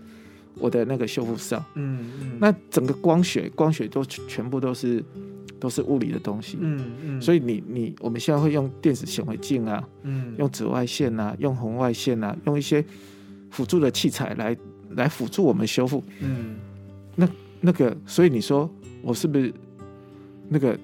[SPEAKER 5] 我的那个修复上。
[SPEAKER 2] 嗯嗯，
[SPEAKER 5] 那整个光学，光学都全部都是都是物理的东西。
[SPEAKER 2] 嗯嗯，
[SPEAKER 5] 所
[SPEAKER 2] 以
[SPEAKER 5] 以你你我们现在会用电子显微镜啊，
[SPEAKER 2] 嗯
[SPEAKER 5] 用紫外线啊，用红外线啊，用一些辅助的器材来来辅助我们修复
[SPEAKER 2] 嗯
[SPEAKER 5] 那那个。所以你说我是不是那个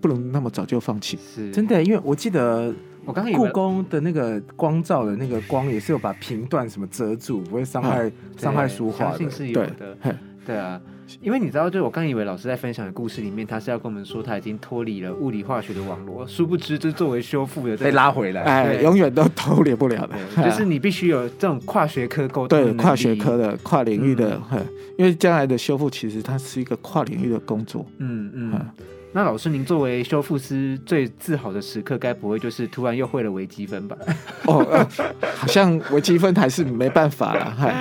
[SPEAKER 5] 不能那么早就放弃？
[SPEAKER 2] 是
[SPEAKER 3] 真的，因为我记得
[SPEAKER 2] 我刚刚
[SPEAKER 3] 故宫的那个光照的那个光也是有把频段什么遮住，不会伤害伤害书画的
[SPEAKER 2] 相信。是有
[SPEAKER 5] 对
[SPEAKER 2] 对啊。因为你知道，就我刚以为老师在分享的故事里面，他是要跟我们说他已经脱离了物理化学的网络，殊不知，就是作为修复的
[SPEAKER 3] 被拉回来，
[SPEAKER 5] 哎，永远都脱离不了的。
[SPEAKER 2] 就是你必须有这种跨学科沟通
[SPEAKER 5] 对跨学科，的、跨领域的
[SPEAKER 2] 嗯，
[SPEAKER 5] 因为将来的修复其实它是一个跨领域的工作。
[SPEAKER 2] 嗯嗯
[SPEAKER 5] 嗯。
[SPEAKER 2] 那老师，您作为修复师最自豪的时刻，该不会就是突然又会了微积分吧？
[SPEAKER 5] 哦，呃好像微积分还是没办法了，嗨，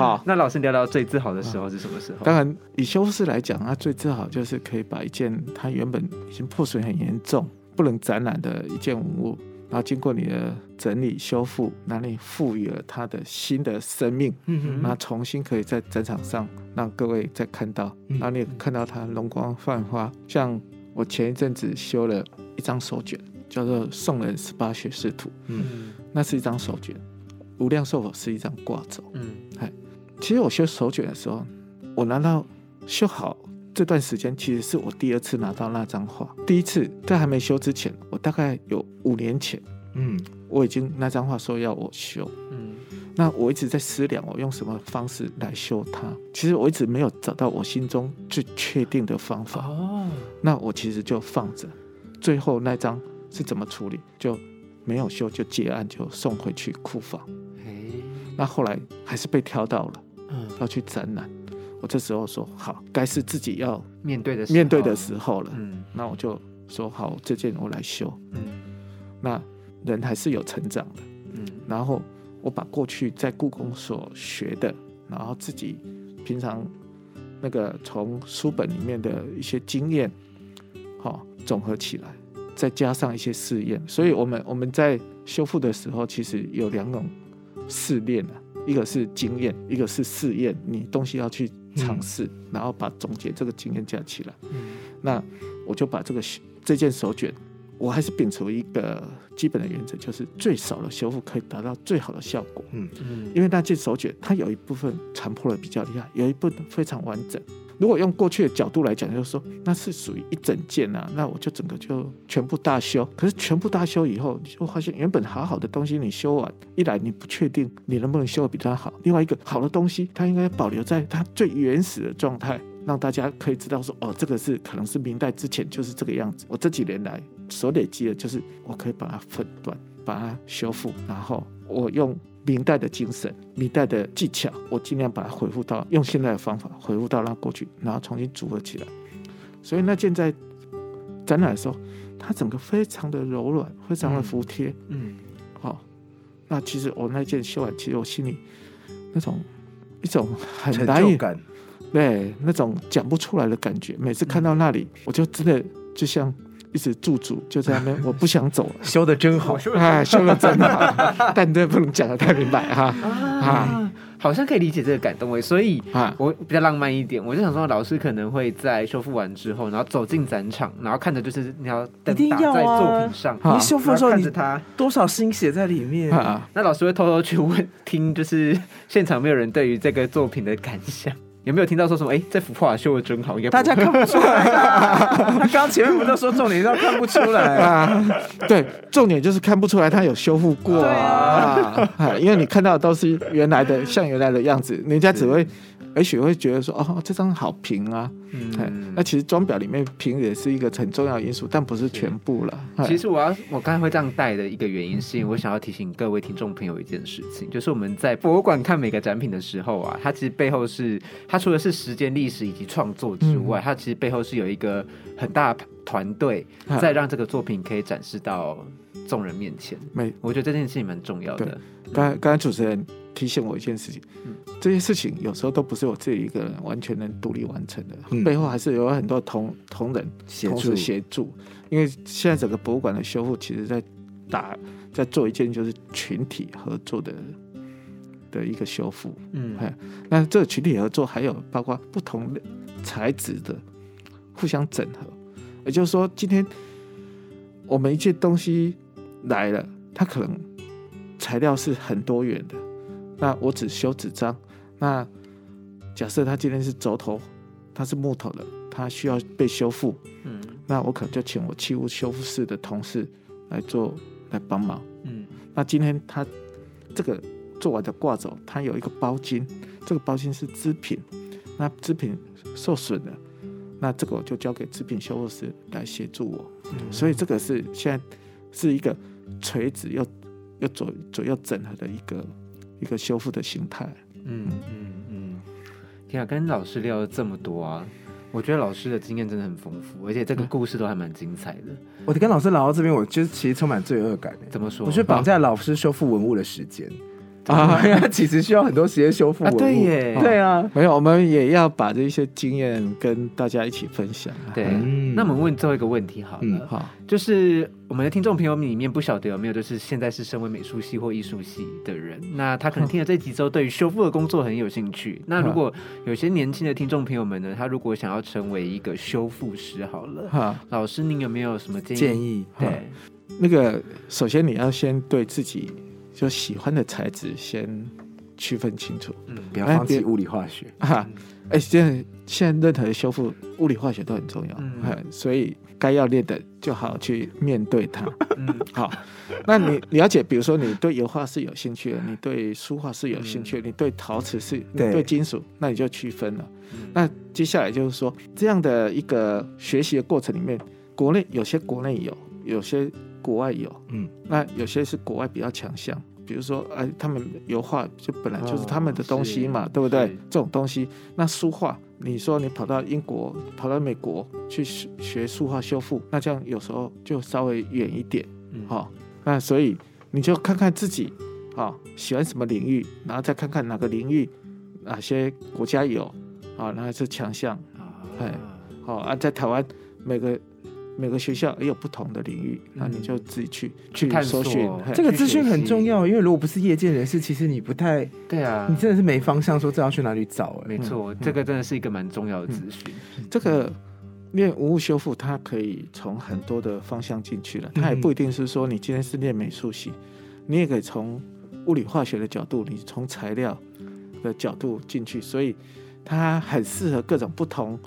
[SPEAKER 5] 好。
[SPEAKER 2] 那老师聊聊最自豪的时候是什么时候？
[SPEAKER 5] 当然，以修复师来讲，他最自豪就是可以把一件他原本已经破损很严重、不能展览的一件文物，然后经过你的整理修复，那你赋予了它的新的生命，
[SPEAKER 3] 嗯
[SPEAKER 5] 那重新可以在展场上让各位再看到，
[SPEAKER 3] 嗯
[SPEAKER 5] 然后你也看到它容光焕发。像我前一阵子修了一张手卷，叫做《宋人十八学士图》，
[SPEAKER 3] 嗯
[SPEAKER 2] 嗯
[SPEAKER 5] 那是一张手卷，无量寿佛是一张挂轴。
[SPEAKER 2] 嗯
[SPEAKER 5] 其实我修手卷的时候，我拿到修好这段时间，其实是我第二次拿到那张画。第一次在还没修之前，我大概有五年前，
[SPEAKER 3] 嗯
[SPEAKER 5] 我已经那张画说要我修，
[SPEAKER 2] 嗯
[SPEAKER 5] 那我一直在思量我用什么方式来修它。其实我一直没有找到我心中最确定的方法，
[SPEAKER 2] 哦，
[SPEAKER 5] 那我其实就放着。最后那张是怎么处理，就没有修，就结案，就送回去库房。
[SPEAKER 2] 嘿，
[SPEAKER 5] 那后来还是被挑到了。
[SPEAKER 2] 嗯，
[SPEAKER 5] 要去展览，我这时候说好，该是自己要
[SPEAKER 2] 面对的
[SPEAKER 5] 面对的时候了。
[SPEAKER 2] 嗯。
[SPEAKER 5] 那我就说好，这件我来修。
[SPEAKER 2] 嗯。
[SPEAKER 5] 那人还是有成长的，
[SPEAKER 2] 嗯。
[SPEAKER 5] 然后我把过去在故宫所学的，然后自己平常那个从书本里面的一些经验，好、总合起来，再加上一些试验。所以我们我们在修复的时候，其实有两种试炼啊，一个是经验，一个是试验。你东西要去尝试，然后把总结这个经验加起来。
[SPEAKER 2] 嗯
[SPEAKER 5] 那我就把这个这件手卷，我还是秉持一个基本的原则，就是最少的修复可以达到最好的效果。
[SPEAKER 2] 嗯
[SPEAKER 5] 因为那件手卷它有一部分残破的比较厉害，有一部分非常完整。如果用过去的角度来讲，就是说那是属于一整件啊，那我就整个就全部大修。可是全部大修以后，你就发现原本好好的东西你修完，一来你不确定你能不能修得比它好，另外一个好的东西它应该保留在它最原始的状态，让大家可以知道说哦，这个是可能是明代之前就是这个样子。我这几年来所累积的就是我可以把它分段，把它修复，然后我用明代的精神、明代的技巧，我尽量把它恢复到用现在的方法恢复到那过去，然后重新组合起来。所以那件在展览的时候，它整个非常的柔软，非常的服帖。
[SPEAKER 2] 嗯
[SPEAKER 5] 好、那其实我那件绣完，其实我心里那种一种很
[SPEAKER 3] 成
[SPEAKER 5] 难以
[SPEAKER 3] 感，
[SPEAKER 5] 对那种讲不出来的感觉。每次看到那里，我就真的就像一直驻足，就在那边，[laughs] 我不想走了。
[SPEAKER 3] 修的真好。[laughs]
[SPEAKER 5] 哎，修的真好，[laughs] 但这不能讲的太明白哈
[SPEAKER 2] 啊，好像可以理解这个感动诶，所以。
[SPEAKER 5] 啊！
[SPEAKER 2] 我比较浪漫一点，我就想说，老师可能会在修复完之后，然后走进展场，然后看着就是那条灯
[SPEAKER 3] 一定
[SPEAKER 2] 打在
[SPEAKER 3] 要啊
[SPEAKER 2] 作品上，
[SPEAKER 5] 啊
[SPEAKER 3] 你修复的时候，
[SPEAKER 2] 看着它，
[SPEAKER 3] 多少心血在里面？
[SPEAKER 5] 啊，
[SPEAKER 2] 那老师会偷偷去问听，就是现场没有人对于这个作品的感想，有没有听到说什么？哎，这幅画修的真好，应该
[SPEAKER 3] 大家看不出来啊！[laughs] 他刚刚前面不是说重点都看不出来？
[SPEAKER 5] 啊，[laughs] 对，重点就是看不出来他有修复过啊 [laughs] 因为你看到的都是原来的，像原来的样子，人家只会，也许会觉得说，哦，这张好平啊，哎
[SPEAKER 2] 嗯
[SPEAKER 5] 那其实装裱里面平也是一个很重要因素，但不是全部了。哎
[SPEAKER 2] 其实我要我刚才会这样带的一个原因，是因为我想要提醒各位听众朋友一件事情，就是我们在博物馆看每个展品的时候啊，它其实背后是它除了是时间、历史以及创作之外，它其实背后是有一个很大的团队
[SPEAKER 5] 啊
[SPEAKER 2] 在让这个作品可以展示到众人面前。
[SPEAKER 5] 没，
[SPEAKER 2] 我觉得这件事情蛮重要的。
[SPEAKER 5] 刚刚刚才主持人提醒我一件事情，
[SPEAKER 2] 嗯。
[SPEAKER 5] 这些事情有时候都不是我自己一个人完全能独立完成的，
[SPEAKER 3] 嗯。
[SPEAKER 5] 背后还是有很多同同仁
[SPEAKER 3] 协助。
[SPEAKER 5] 同时协助。因为现在整个博物馆的修复，其实在打在做一件就是群体合作的的一个修复。
[SPEAKER 2] 嗯。
[SPEAKER 5] 哎那这个群体合作还有包括不同的材质的互相整合，也就是说，今天我们一件东西来了，它可能材料是很多元的，那我只修纸张。那假设它今天是轴头，它是木头的，它需要被修复，
[SPEAKER 2] 嗯
[SPEAKER 5] 那我可能就请我器物修复室的同事来做来帮忙。
[SPEAKER 2] 嗯
[SPEAKER 5] 那今天他这个做完的挂轴，它有一个包金，这个包金是织品，那织品受损了，那这个我就交给制品修复师来协助我。
[SPEAKER 2] 嗯
[SPEAKER 5] 所以这个是现在是一个垂直又又左左右整合的一个一个修复的形态。
[SPEAKER 2] 嗯嗯嗯，天啊，跟老师聊了这么多啊，我觉得老师的经验真的很丰富，而且这个故事都还蛮精彩的。
[SPEAKER 3] 我跟老师聊到这边，我就是其实充满罪恶感欸
[SPEAKER 2] 怎么说？
[SPEAKER 3] 我是绑架老师修复文物的时间
[SPEAKER 5] 啊 [laughs]
[SPEAKER 3] 其实需要很多时间修复
[SPEAKER 2] 啊。对耶，
[SPEAKER 3] 对啊，
[SPEAKER 5] 没有，我们也要把这一些经验跟大家一起分享啊。
[SPEAKER 2] 对。
[SPEAKER 3] 嗯
[SPEAKER 2] 那我们问最后一个问题好了，
[SPEAKER 3] 嗯
[SPEAKER 5] 好，
[SPEAKER 2] 就是我们的听众朋友里面不晓得有没有就是现在是身为美术系或艺术系的人，那他可能听了这集之后，对于修复的工作很有兴趣。那如果有些年轻的听众朋友们呢，他如果想要成为一个修复师，好了，
[SPEAKER 5] 哈，
[SPEAKER 2] 老师您有没有什么建议？
[SPEAKER 3] 建议
[SPEAKER 2] 对，
[SPEAKER 5] 那个首先你要先对自己就喜欢的材质先区分清楚
[SPEAKER 2] 嗯
[SPEAKER 3] 不要放弃物理化学。[laughs]
[SPEAKER 5] 哈。哎，现在现在任何的修复，物理化学都很重要，
[SPEAKER 2] 嗯
[SPEAKER 5] 哎，所以该要练的就好好去面对它。
[SPEAKER 2] 嗯 [laughs]
[SPEAKER 5] 好，那你了解，比如说你对油画是有兴趣的，你对书画是有兴趣的，你对陶瓷是，你
[SPEAKER 3] 对
[SPEAKER 5] 对金属，那你就区分了。
[SPEAKER 2] 嗯
[SPEAKER 5] 那接下来就是说，这样的一个学习的过程里面，国内有些国内有，有些国外有，
[SPEAKER 3] 嗯，
[SPEAKER 5] 那有些是国外比较强项，比如说，哎，他们油画就本来就是他们的东西嘛，
[SPEAKER 2] 哦
[SPEAKER 5] 对不对？这种东西，那书画，你说你跑到英国、跑到美国去学学书画修复，那这样有时候就稍微远一点，
[SPEAKER 2] 嗯。
[SPEAKER 5] 好、那所以你就看看自己，啊、喜欢什么领域，然后再看看哪个领域哪些国家有，啊，那是强项，好、啊，在台湾每个每个学校也有不同的领域，那
[SPEAKER 2] 嗯
[SPEAKER 5] 你就自己去去
[SPEAKER 2] 探
[SPEAKER 5] 搜寻
[SPEAKER 3] 这个资讯很重要，因为如果不是业界人士，其实你不太，
[SPEAKER 2] 对啊
[SPEAKER 3] 你，真的是没方向，说这要去哪里找。哎，
[SPEAKER 2] 没错，这个真的是一个蛮重要的资讯。
[SPEAKER 5] 这个练文物修复，它可以从很多的方向进去了。它也
[SPEAKER 3] 嗯
[SPEAKER 5] 不一定是说你今天是练美术系，你也可以从物理化学的角度，你从材料的角度进去，所以它很适合各种不同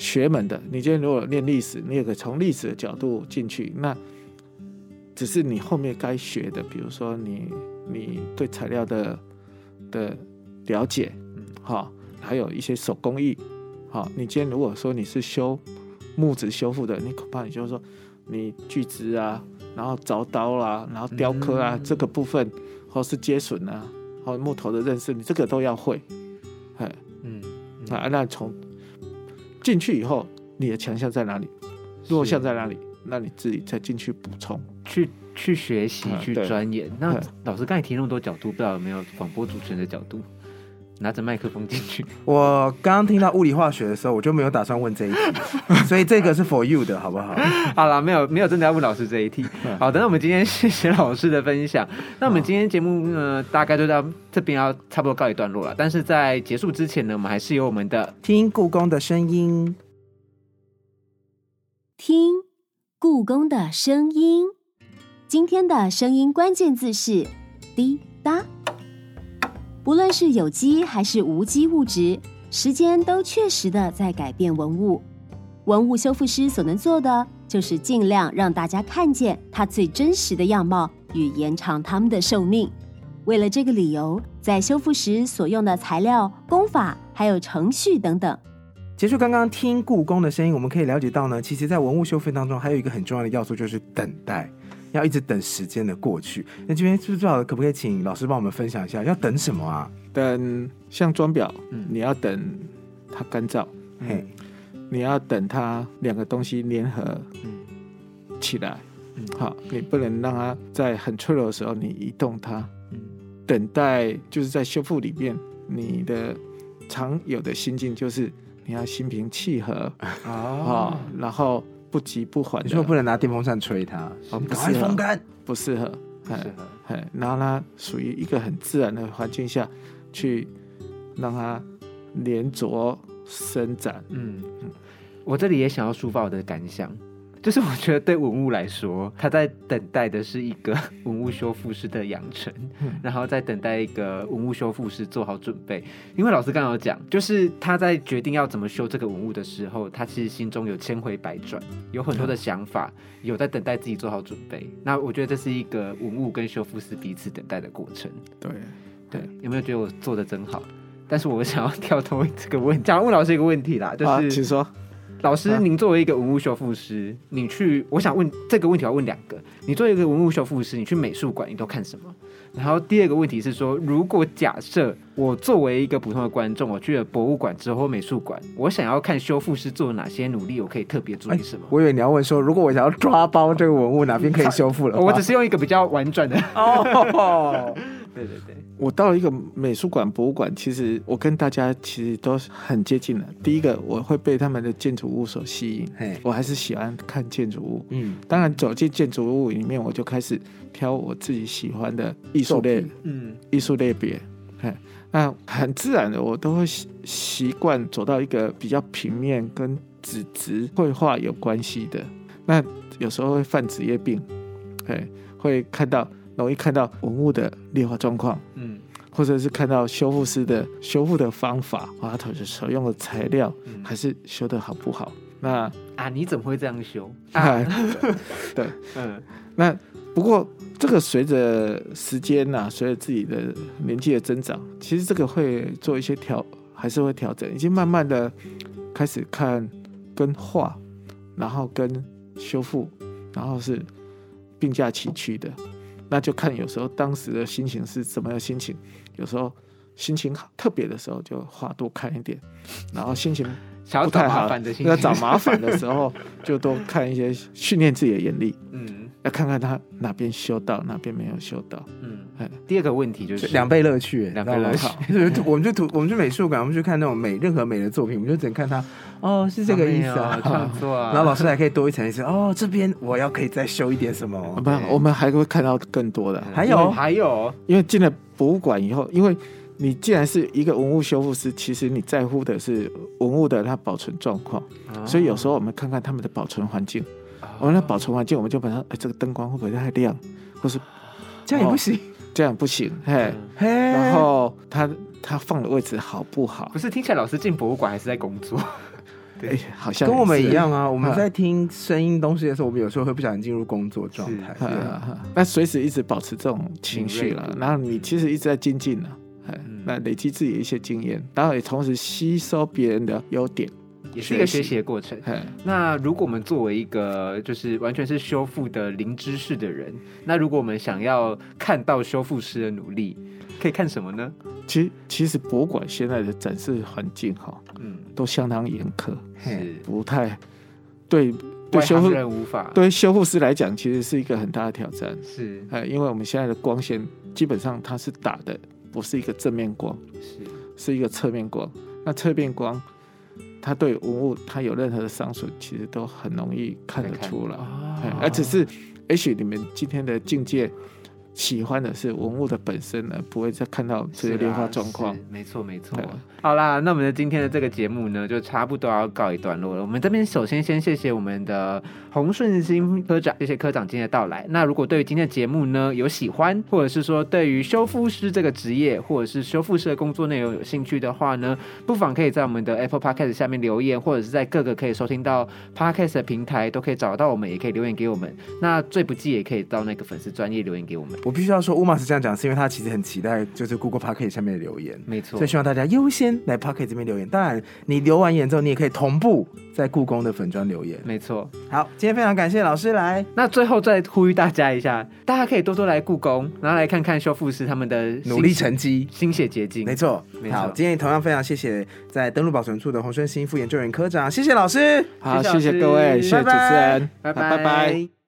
[SPEAKER 5] 学门的。你今天如果念历史，你也可以从历史的角度进去。那只是你后面该学的，比如说你你对材料的的了解，
[SPEAKER 2] 嗯
[SPEAKER 5] 好、还有一些手工艺，好、你今天如果说你是修木质修复的，你恐怕你就是说你锯子啊，然后凿刀啦、然后雕刻啊、
[SPEAKER 2] 嗯
[SPEAKER 5] 这个部分，或是接榫啊，或木头的认识，你这个都要会。哎，
[SPEAKER 2] 嗯，
[SPEAKER 5] 啊，那从进去以后，你的强项在哪里，弱项在哪里，那你自己再进去补充。
[SPEAKER 2] 去去学习、去钻研。那老师刚才提那么多角度，不知道有没有广播主持人的角度？拿着麦克风进去，[laughs]
[SPEAKER 3] 我刚刚听到物理化学的时候，我就没有打算问这一题，[laughs] 所以这个是 for you 的好不好？[laughs]
[SPEAKER 2] 好了，没有没有真的要问老师这一题。好的，那我们今天谢谢老师的分享。那我们今天节目呢，大概就到这边要差不多告一段落了。但是在结束之前呢，我们还是有我们的
[SPEAKER 3] 听故宫的声音，
[SPEAKER 4] 听故宫的声音。今天的声音关键字是滴答。不论是有机还是无机物质，时间都确实的在改变文物。文物修复师所能做的，就是尽量让大家看见它最真实的样貌，与延长它们的寿命。为了这个理由，在修复时所用的材料、工法还有程序等等，
[SPEAKER 3] 结束刚刚听故宫的声音，我们可以了解到呢，其实，在文物修复当中，还有一个很重要的要素，就是等待，要一直等时间的过去。那这边是不是最好可不可以请老师帮我们分享一下，要等什么啊？
[SPEAKER 5] 等像装裱，
[SPEAKER 2] 嗯
[SPEAKER 5] 你要等它干燥，
[SPEAKER 3] 嘿，
[SPEAKER 5] 你要等它两个东西粘合
[SPEAKER 2] 嗯
[SPEAKER 5] 起来。
[SPEAKER 2] 嗯
[SPEAKER 5] 好，你不能让它在很脆弱的时候你移动它。
[SPEAKER 2] 嗯
[SPEAKER 5] 等待就是在修复里面，你的常有的心境就是你要心平气和啊、
[SPEAKER 2] 哦
[SPEAKER 5] 然后不急不缓的。
[SPEAKER 3] 你说不能拿电风扇吹它，
[SPEAKER 5] 哦不适合
[SPEAKER 3] 风干。
[SPEAKER 5] 不适合，
[SPEAKER 2] 不适合。
[SPEAKER 5] 哎，然后它属于一个很自然的环境下去让它连着伸展。
[SPEAKER 2] 嗯，我这里也想要抒发我的感想，就是我觉得对文物来说，他在等待的是一个 [laughs] 文物修复师的养成，
[SPEAKER 5] 嗯
[SPEAKER 2] 然后再等待一个文物修复师做好准备。因为老师刚刚有讲，就是他在决定要怎么修这个文物的时候，他其实心中有千回百转，有很多的想法，有在等待自己做好准备。那我觉得这是一个文物跟修复师彼此等待的过程。
[SPEAKER 5] 对，
[SPEAKER 2] 对，有没有觉得我做的真好？但是我想要跳脱这个问题，想要问老师一个问题啦，就
[SPEAKER 5] 啊，
[SPEAKER 2] 是、
[SPEAKER 5] 请说。
[SPEAKER 2] 老师，
[SPEAKER 5] 啊
[SPEAKER 2] 您作为一个文物修复师，你去，我想问这个问题，要问两个。你作为一个文物修复师，你去美术馆，你都看什么？然后第二个问题是说，如果假设我作为一个普通的观众，我去了博物馆之后美术馆，我想要看修复师做了哪些努力，我可以特别注意什么？
[SPEAKER 3] 我以为你要问说，如果我想要抓包这个文物，哪边可以 [laughs] 修复了？
[SPEAKER 2] 我只是用一个比较婉转的，
[SPEAKER 3] 哦，[laughs] [laughs]
[SPEAKER 2] 对对对，
[SPEAKER 5] 我到了一个美术馆、博物馆，其实我跟大家其实都很接近的。第一个，我会被他们的建筑物所吸引，我还是喜欢看建筑物。
[SPEAKER 3] 嗯，
[SPEAKER 5] 当然，走进建筑物里面，我就开始挑我自己喜欢的艺术类
[SPEAKER 2] 嗯
[SPEAKER 5] 艺术类别。嘿，那很自然的，我都会习习惯走到一个比较平面跟纸质绘画有关系的。那有时候会犯职业病，嘿，会看到容易看到文物的劣化状况。
[SPEAKER 2] 嗯
[SPEAKER 5] 或者是看到修复师的修复的方法，啊，他所用的材料
[SPEAKER 2] 嗯
[SPEAKER 5] 还是修的好不好？那
[SPEAKER 2] 啊，你怎么会这样修？啊，[laughs]
[SPEAKER 5] 啊，对，[laughs]
[SPEAKER 2] 嗯
[SPEAKER 5] 那不过这个随着时间呐、随着自己的年纪的增长，其实这个会做一些调，还是会调整，已经慢慢的开始看跟画，然后跟修复，然后是并驾齐驱的。那就看有时候当时的心情是怎么样心情，有时候心情好特别的时候就话多看一点，然后心情 [laughs]
[SPEAKER 2] 想要找
[SPEAKER 5] 不太好
[SPEAKER 2] 麻烦的，
[SPEAKER 5] 要找麻烦的 [laughs] 时候就多看一些训练自己的眼力。
[SPEAKER 2] 嗯
[SPEAKER 5] 要看看他哪边修到，哪边没有修到。
[SPEAKER 2] 嗯
[SPEAKER 5] 哎。
[SPEAKER 2] 第二个问题就是
[SPEAKER 3] 两倍乐趣，
[SPEAKER 2] 两倍乐趣。[laughs]
[SPEAKER 3] 我们去图，我们去美术馆，我们去看那种美任何美的作品，我们就只能看它，哦，是这个意思啊。
[SPEAKER 2] 创作啊。[laughs]
[SPEAKER 3] 然后老师还可以多一层意思，哦，这边我要可以再修一点什么。
[SPEAKER 5] 不，我们还会看到更多的。
[SPEAKER 3] 还有
[SPEAKER 2] 还有，
[SPEAKER 5] 因为进了博物馆以后，因为你既然是一个文物修复师，其实你在乎的是文物的它保存状况，
[SPEAKER 2] 哦
[SPEAKER 5] 所以有时候我们看看他们的保存环境。我们的保存环境，我们就把它，哎，这个灯光会不会太亮，或是
[SPEAKER 3] 这样也不行。
[SPEAKER 5] 这样不行，嘿。
[SPEAKER 2] 嗯
[SPEAKER 3] 嘿，
[SPEAKER 5] 然后他他放的位置好不好
[SPEAKER 2] 不？是听起来老师进博物馆还是在工作？[laughs]
[SPEAKER 5] 对，好像
[SPEAKER 3] 跟我们一样啊，我们
[SPEAKER 5] 啊
[SPEAKER 3] 在听声音东西的时候，我们有时候会不小心进入工作状态。对啊，
[SPEAKER 5] 啊，那随时一直保持这种情绪了然后你其实一直在精进呢，哎
[SPEAKER 2] 嗯，
[SPEAKER 5] 那累积自己的一些经验，然后也同时吸收别人的优点，
[SPEAKER 2] 也是一个学习的过程。
[SPEAKER 5] 哎，
[SPEAKER 2] 那如果我们作为一个就是完全是修复的零知识的人，那如果我们想要看到修复师的努力，可以看什么呢？
[SPEAKER 5] 其其实博物馆现在的展示环境哈，
[SPEAKER 2] 嗯，
[SPEAKER 5] 都相当严苛，
[SPEAKER 2] 是
[SPEAKER 5] 不太对对修复
[SPEAKER 2] 人无法
[SPEAKER 5] 对修复师来讲，其实是一个很大的挑战，
[SPEAKER 2] 是
[SPEAKER 5] 哎，因为我们现在的光线基本上它是打的不是一个正面光，
[SPEAKER 2] 是
[SPEAKER 5] 是一个侧面光。那侧面光，它对文物他有任何的伤损，其实都很容易看得出来。而只是也许你们今天的境界喜欢的是文物的本身而，不会再看到这些劣化状况。
[SPEAKER 2] 没错没错
[SPEAKER 5] 对。
[SPEAKER 2] 好啦，那我们的今天的这个节目呢，就差不多要告一段落了。我们这边首先先谢谢我们的洪顺兴科长，谢谢科长今天的到来。那如果对于今天的节目呢有喜欢，或者是说对于修复师这个职业，或者是修复师的工作内容有兴趣的话呢，不妨可以在我们的 Apple Podcast 下面留言，或者是在各个可以收听到 Podcast 的平台都可以找到我们，也可以留言给我们。那最不济也可以到那个粉丝专业留言给我们。
[SPEAKER 3] 我必须要说，乌马是这样讲，是因为他其实很期待就是 Google Podcast 下面的留言。
[SPEAKER 2] 没错
[SPEAKER 3] 所以，希望大家优先来 Pocket 这边留言。当然，你留完言之后，你也可以同步在故宫的粉砖留言。
[SPEAKER 2] 没错。
[SPEAKER 3] 好，今天非常感谢老师来，
[SPEAKER 2] 那最后再呼吁大家一下，大家可以多多来故宫，然后来看看修复师他们的
[SPEAKER 3] 努力成绩。
[SPEAKER 2] 心血结晶。
[SPEAKER 3] 没错
[SPEAKER 2] 没，错
[SPEAKER 3] 好，今天同样非常谢谢在登录保存处的洪顺新副研究员科长，谢谢老师。
[SPEAKER 5] 好，
[SPEAKER 2] 谢谢
[SPEAKER 5] 谢谢各位，谢谢主持人，
[SPEAKER 2] 拜
[SPEAKER 5] 拜拜拜。